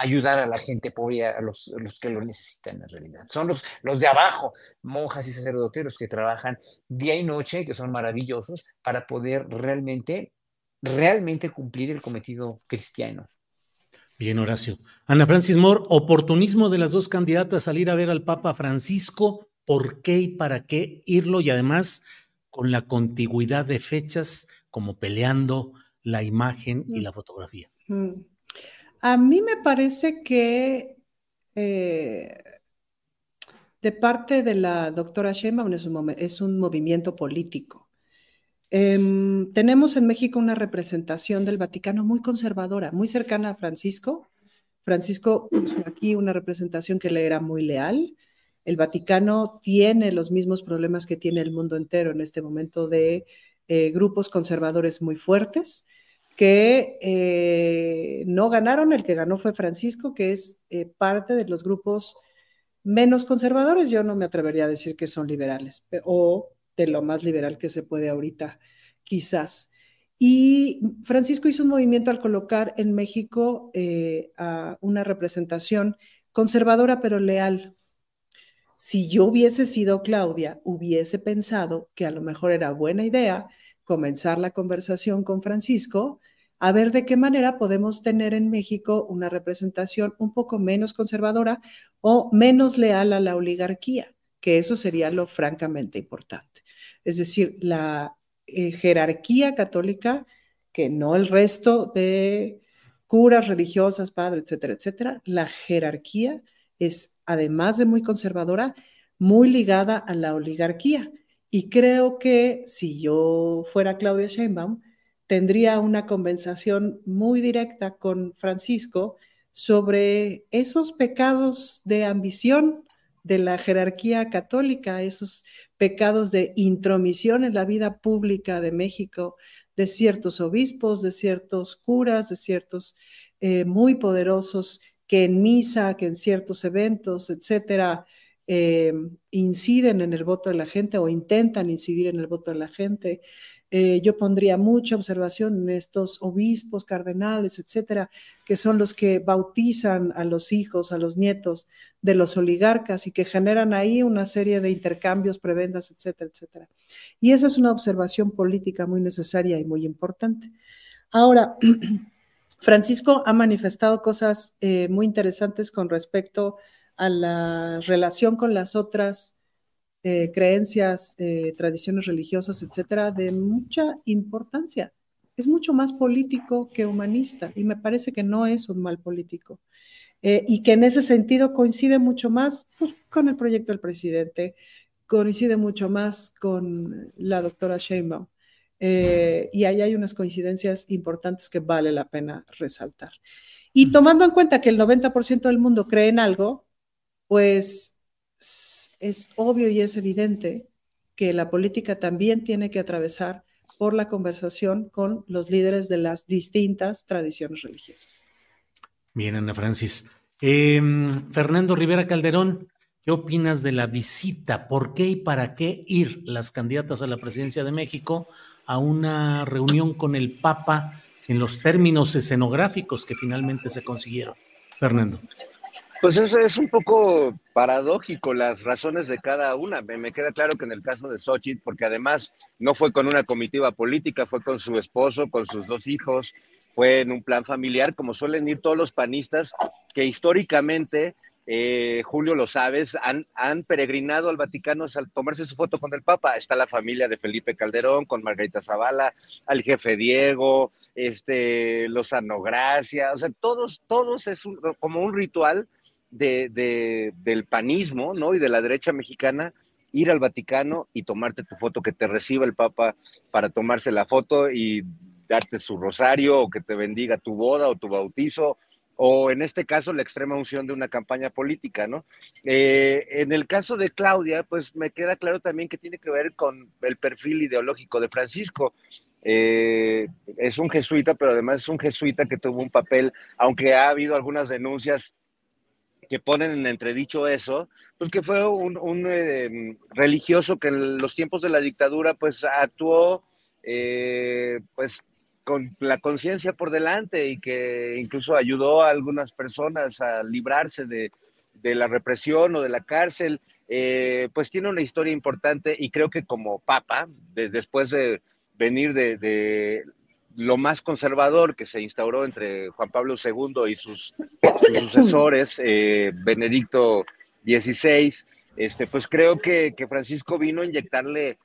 ayudar a la gente pobre, a los, los, que lo necesitan en realidad. Son los, los de abajo, monjas y sacerdoteros que trabajan día y noche, que son maravillosos, para poder realmente, realmente cumplir el cometido cristiano. Bien, Horacio. Ana Francis Moore, oportunismo de las dos candidatas salir a ver al Papa Francisco, ¿por qué y para qué irlo? Y además, con la contigüidad de fechas, como peleando la imagen y la fotografía. A mí me parece que eh, de parte de la doctora Sheinbaum es un, movimiento político. Em, tenemos en México una representación del Vaticano muy conservadora, muy cercana a Francisco. Francisco puso aquí una representación que le era muy leal. El Vaticano tiene los mismos problemas que tiene el mundo entero en este momento de eh, grupos conservadores muy fuertes que eh, no ganaron, el que ganó fue Francisco, que es eh, parte de los grupos menos conservadores, yo no me atrevería a decir que son liberales, o de lo más liberal que se puede ahorita, quizás. Y Francisco hizo un movimiento al colocar en México a una representación conservadora pero leal, si yo hubiese sido Claudia, hubiese pensado que a lo mejor era buena idea comenzar la conversación con Francisco a ver de qué manera podemos tener en México una representación un poco menos conservadora o menos leal a la oligarquía, que eso sería lo francamente importante. Es decir, la eh, jerarquía católica, que no el resto de curas religiosas, padres, etcétera, etcétera, la jerarquía es, además de muy conservadora, muy ligada a la oligarquía. Y creo que si yo fuera Claudia Sheinbaum, tendría una conversación muy directa con Francisco sobre esos pecados de ambición de la jerarquía católica, esos pecados de intromisión en la vida pública de México, de ciertos obispos, de ciertos curas, de ciertos eh, muy poderosos que en misa, que en ciertos eventos, etcétera, eh, inciden en el voto de la gente o intentan incidir en el voto de la gente. Eh, yo pondría mucha observación en estos obispos, cardenales, etcétera, que son los que bautizan a los hijos, a los nietos de los oligarcas y que generan ahí una serie de intercambios, prebendas, etcétera, etcétera. Y esa es una observación política muy necesaria y muy importante. Ahora, Francisco ha manifestado cosas eh, muy interesantes con respecto a la relación con las otras eh, creencias, eh, tradiciones religiosas, etcétera, de mucha importancia. Es mucho más político que humanista y me parece que no es un mal político. Eh, y que en ese sentido coincide mucho más pues, con el proyecto del presidente, coincide mucho más con la doctora Sheinbaum. Y ahí hay unas coincidencias importantes que vale la pena resaltar. Y tomando en cuenta que el 90% del mundo cree en algo, pues es obvio y es evidente que la política también tiene que atravesar por la conversación con los líderes de las distintas tradiciones religiosas. Bien, Ana Francis. Em, Fernando Rivera Calderón, ¿qué opinas de la visita? ¿Por qué y para qué ir las candidatas a la presidencia de México a una reunión con el Papa en los términos escenográficos que finalmente se consiguieron? Fernando. Pues eso es un poco paradójico las razones de cada una. Me, queda claro que en el caso de Xochitl, porque además no fue con una comitiva política, fue con su esposo, con sus dos hijos, fue en un plan familiar, como suelen ir todos los panistas que históricamente, eh, Julio lo sabes, han, peregrinado al Vaticano al tomarse su foto con el Papa. Está la familia de Felipe Calderón, con Margarita Zavala, al jefe Diego, este, los Anogracia, o sea, todos, todos es como un ritual de, del panismo, ¿no? Y de la derecha mexicana, ir al Vaticano y tomarte tu foto, que te reciba el Papa para tomarse la foto y darte su rosario o que te bendiga tu boda o tu bautizo o en este caso la extrema unción de una campaña política, ¿no? Eh, en el caso de Claudia, pues me queda claro también que tiene que ver con el perfil ideológico de Francisco. Eh, es un jesuita, pero además es un jesuita que tuvo un papel, aunque ha habido algunas denuncias que ponen en entredicho eso, pues que fue un, eh, religioso que en los tiempos de la dictadura pues actuó pues con la conciencia por delante y que incluso ayudó a algunas personas a librarse de, la represión o de la cárcel, eh, pues tiene una historia importante y creo que como papa, después de venir de, lo más conservador que se instauró entre Juan Pablo II y sus, sucesores, eh, Benedicto XVI, este, pues creo que, Francisco vino a inyectarle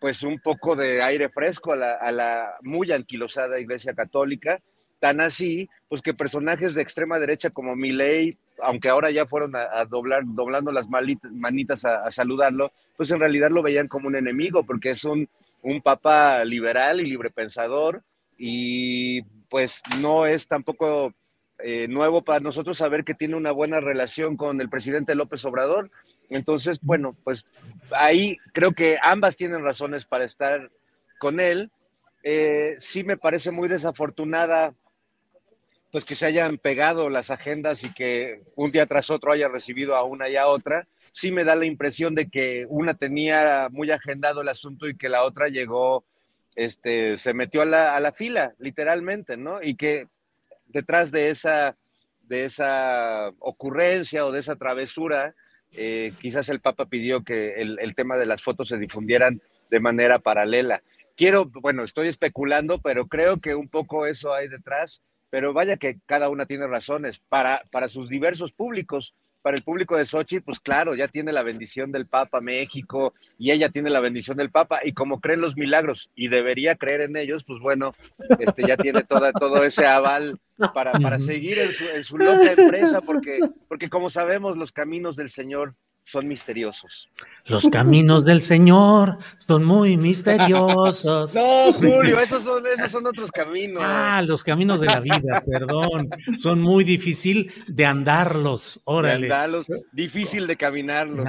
pues un poco de aire fresco a la, muy anquilosada Iglesia Católica, tan así, pues que personajes de extrema derecha como Milei, aunque ahora ya fueron a, doblar, doblando las manitas a, a, saludarlo, pues en realidad lo veían como un enemigo, porque es un, un papa liberal y librepensador, y pues no es tampoco eh, nuevo para nosotros saber que tiene una buena relación con el presidente López Obrador. Entonces, bueno, pues ahí creo que ambas tienen razones para estar con él. Eh, sí me parece muy desafortunada pues que se hayan pegado las agendas y que un día tras otro haya recibido a una y a otra. Sí me da la impresión de que una tenía muy agendado el asunto y que la otra llegó este, se metió a la, fila, literalmente, ¿no? Y que detrás de esa, de esa ocurrencia o de esa travesura, eh, quizás el Papa pidió que el, tema de las fotos se difundieran de manera paralela. Quiero, bueno, estoy especulando, pero creo que un poco eso hay detrás, pero vaya que cada una tiene razones para, para sus diversos públicos para el público de Sochi, pues claro, ya tiene la bendición del Papa México y ella tiene la bendición del Papa y como creen los milagros y debería creer en ellos, pues bueno, este ya tiene toda, todo ese aval para, para seguir en su, en su loca empresa porque, porque como sabemos los caminos del Señor son misteriosos. Los caminos del Señor son muy misteriosos. No, Julio, esos son, esos son otros caminos. Ah, los caminos de la vida, perdón. Son muy difícil de andarlos. Órale. De andarlos, difícil de caminarlos.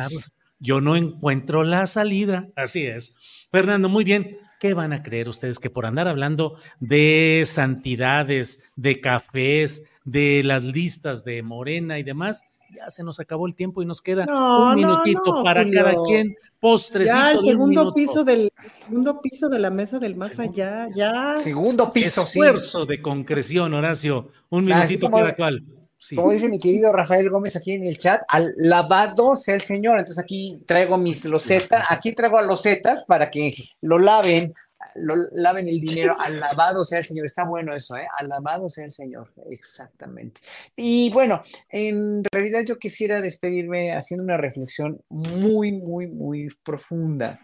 Yo no encuentro la salida. Así es. Fernando, muy bien. ¿Qué van a creer ustedes que por andar hablando de santidades, de cafés, de las listas de Morena y demás, ya se nos acabó el tiempo y nos queda No, un minutito no, para cada quien. Postrecito Ya el de un segundo piso del segundo piso de la mesa del más Segundo allá, ya. Segundo piso, sí. Esfuerzo de concreción, Horacio. Un minutito como- cada cual. Sí. Como dice mi querido Rafael Gómez aquí en el chat, alabado sea el Señor. Entonces aquí traigo mis losetas, aquí traigo a losetas para que lo laven, lo laven el dinero. Alabado sea el Señor. Está bueno eso, ¿eh? Alabado sea el Señor. Exactamente. Y bueno, en realidad yo quisiera despedirme haciendo una reflexión muy, muy, muy profunda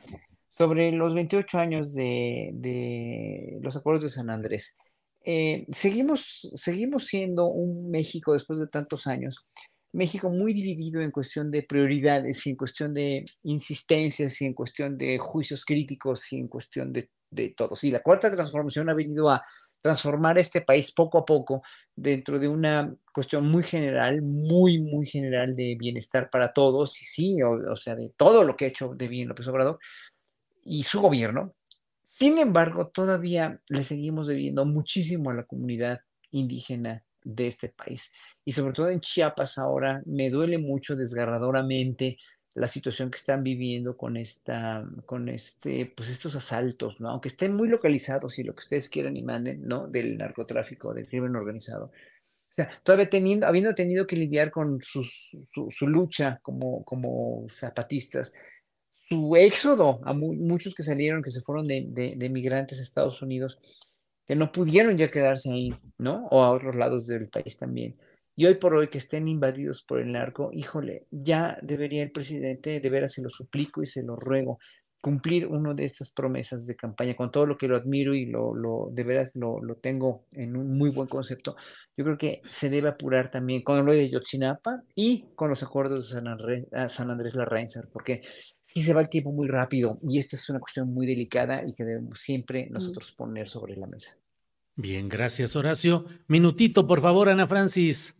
sobre los 28 años de, de los acuerdos de San Andrés. Eh, seguimos, seguimos siendo un México después de tantos años, México muy dividido en cuestión de prioridades y en cuestión de insistencias y en cuestión de juicios críticos y en cuestión de, de todo. Sí, la cuarta transformación ha venido a transformar este país poco a poco dentro de una cuestión muy general, muy, muy general de bienestar para todos, y sí, o, o sea, de todo lo que ha hecho de bien López Obrador y su gobierno. Sin embargo, todavía le seguimos debiendo muchísimo a la comunidad indígena de este país. Y sobre todo en Chiapas ahora me duele mucho desgarradoramente la situación que están viviendo con esta, con este, pues estos asaltos, ¿no? Aunque estén muy localizados y lo que ustedes quieran y manden, ¿no? Del narcotráfico, del crimen organizado. O sea, todavía teniendo, habiendo tenido que lidiar con su, su lucha como, como zapatistas, su éxodo a mu- muchos que salieron, que se fueron de, de, de migrantes a Estados Unidos, que no pudieron ya quedarse ahí, ¿no? O a otros lados del país también. Y hoy por hoy que estén invadidos por el narco, híjole, ya debería el presidente, de veras se lo suplico y se lo ruego, cumplir una de estas promesas de campaña, con todo lo que lo admiro y lo, lo de veras lo, lo tengo en un muy buen concepto. Yo creo que se debe apurar también con lo de Yotzinapa y con los acuerdos de San Andrés, ah, San Andrés Larrainzar, porque sí se va el tiempo muy rápido y esta es una cuestión muy delicada y que debemos siempre nosotros poner sobre la mesa. Bien, gracias, Horacio. Minutito, por favor, Ana Francis.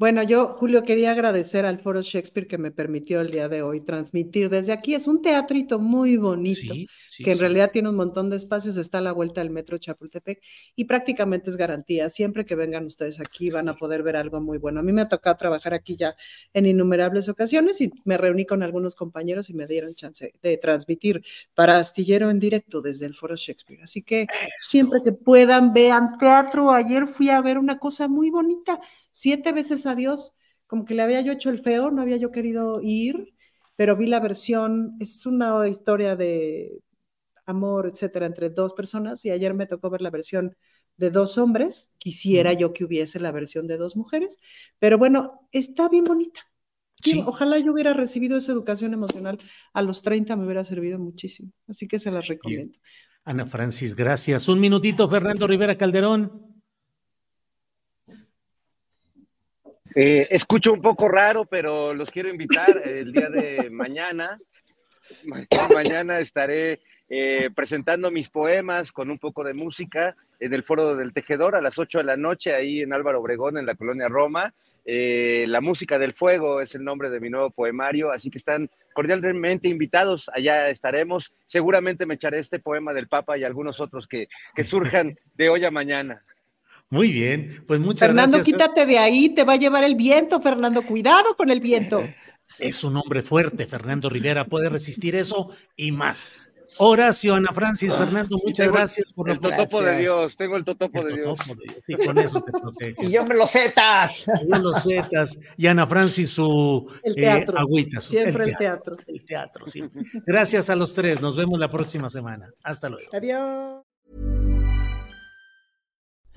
Bueno, yo, Julio, quería agradecer al Foro Shakespeare que me permitió el día de hoy transmitir desde aquí. Es un teatrito muy bonito, Sí, sí, que en sí. realidad tiene un montón de espacios, está a la vuelta del metro Chapultepec y prácticamente es garantía. Siempre que vengan ustedes aquí van a poder ver algo muy bueno. A mí me ha tocado trabajar aquí ya en innumerables ocasiones y me reuní con algunos compañeros y me dieron chance de transmitir para Astillero en directo desde el Foro Shakespeare. Así que siempre que puedan, vean teatro. Ayer fui a ver una cosa muy bonita siete veces a Dios, como que le había yo hecho el feo, no había yo querido ir, pero vi la versión, es una historia de amor, etcétera, entre dos personas, y ayer me tocó ver la versión de dos hombres, quisiera yo que hubiese la versión de dos mujeres, pero bueno, está bien bonita. Sí. Ojalá yo hubiera recibido esa educación emocional a los 30, me hubiera servido muchísimo, así que se las recomiendo. Ana Francis, gracias. Un minutito, Fernando Rivera Calderón. Eh, escucho un poco raro, pero los quiero invitar el día de mañana. Ma- Mañana estaré eh, presentando mis poemas con un poco de música en el Foro del Tejedor a las 8 de la noche, ahí en Álvaro Obregón, en la colonia Roma. Eh, la música del fuego es el nombre de mi nuevo poemario, así que están cordialmente invitados. Allá estaremos. Seguramente me echaré este poema del Papa y algunos otros que, que surjan de hoy a mañana. Muy bien, pues muchas Fernando, gracias. quítate de ahí, te va a llevar el viento, Fernando, cuidado con el viento. Es un hombre fuerte, Fernando Rivera, puede resistir eso y más. Horacio, Ana Francis, Fernando, muchas tengo gracias por El totopo de. Dios, tengo el totopo de El Dios. totopo de Dios, Sí, con eso te proteges. Y yo me los zetas. Yo los zetas. Y Ana Francis, su El eh, teatro. agüita. su- Siempre el teatro. El teatro, sí. Gracias a los tres. Nos vemos la próxima semana. Hasta luego. Adiós.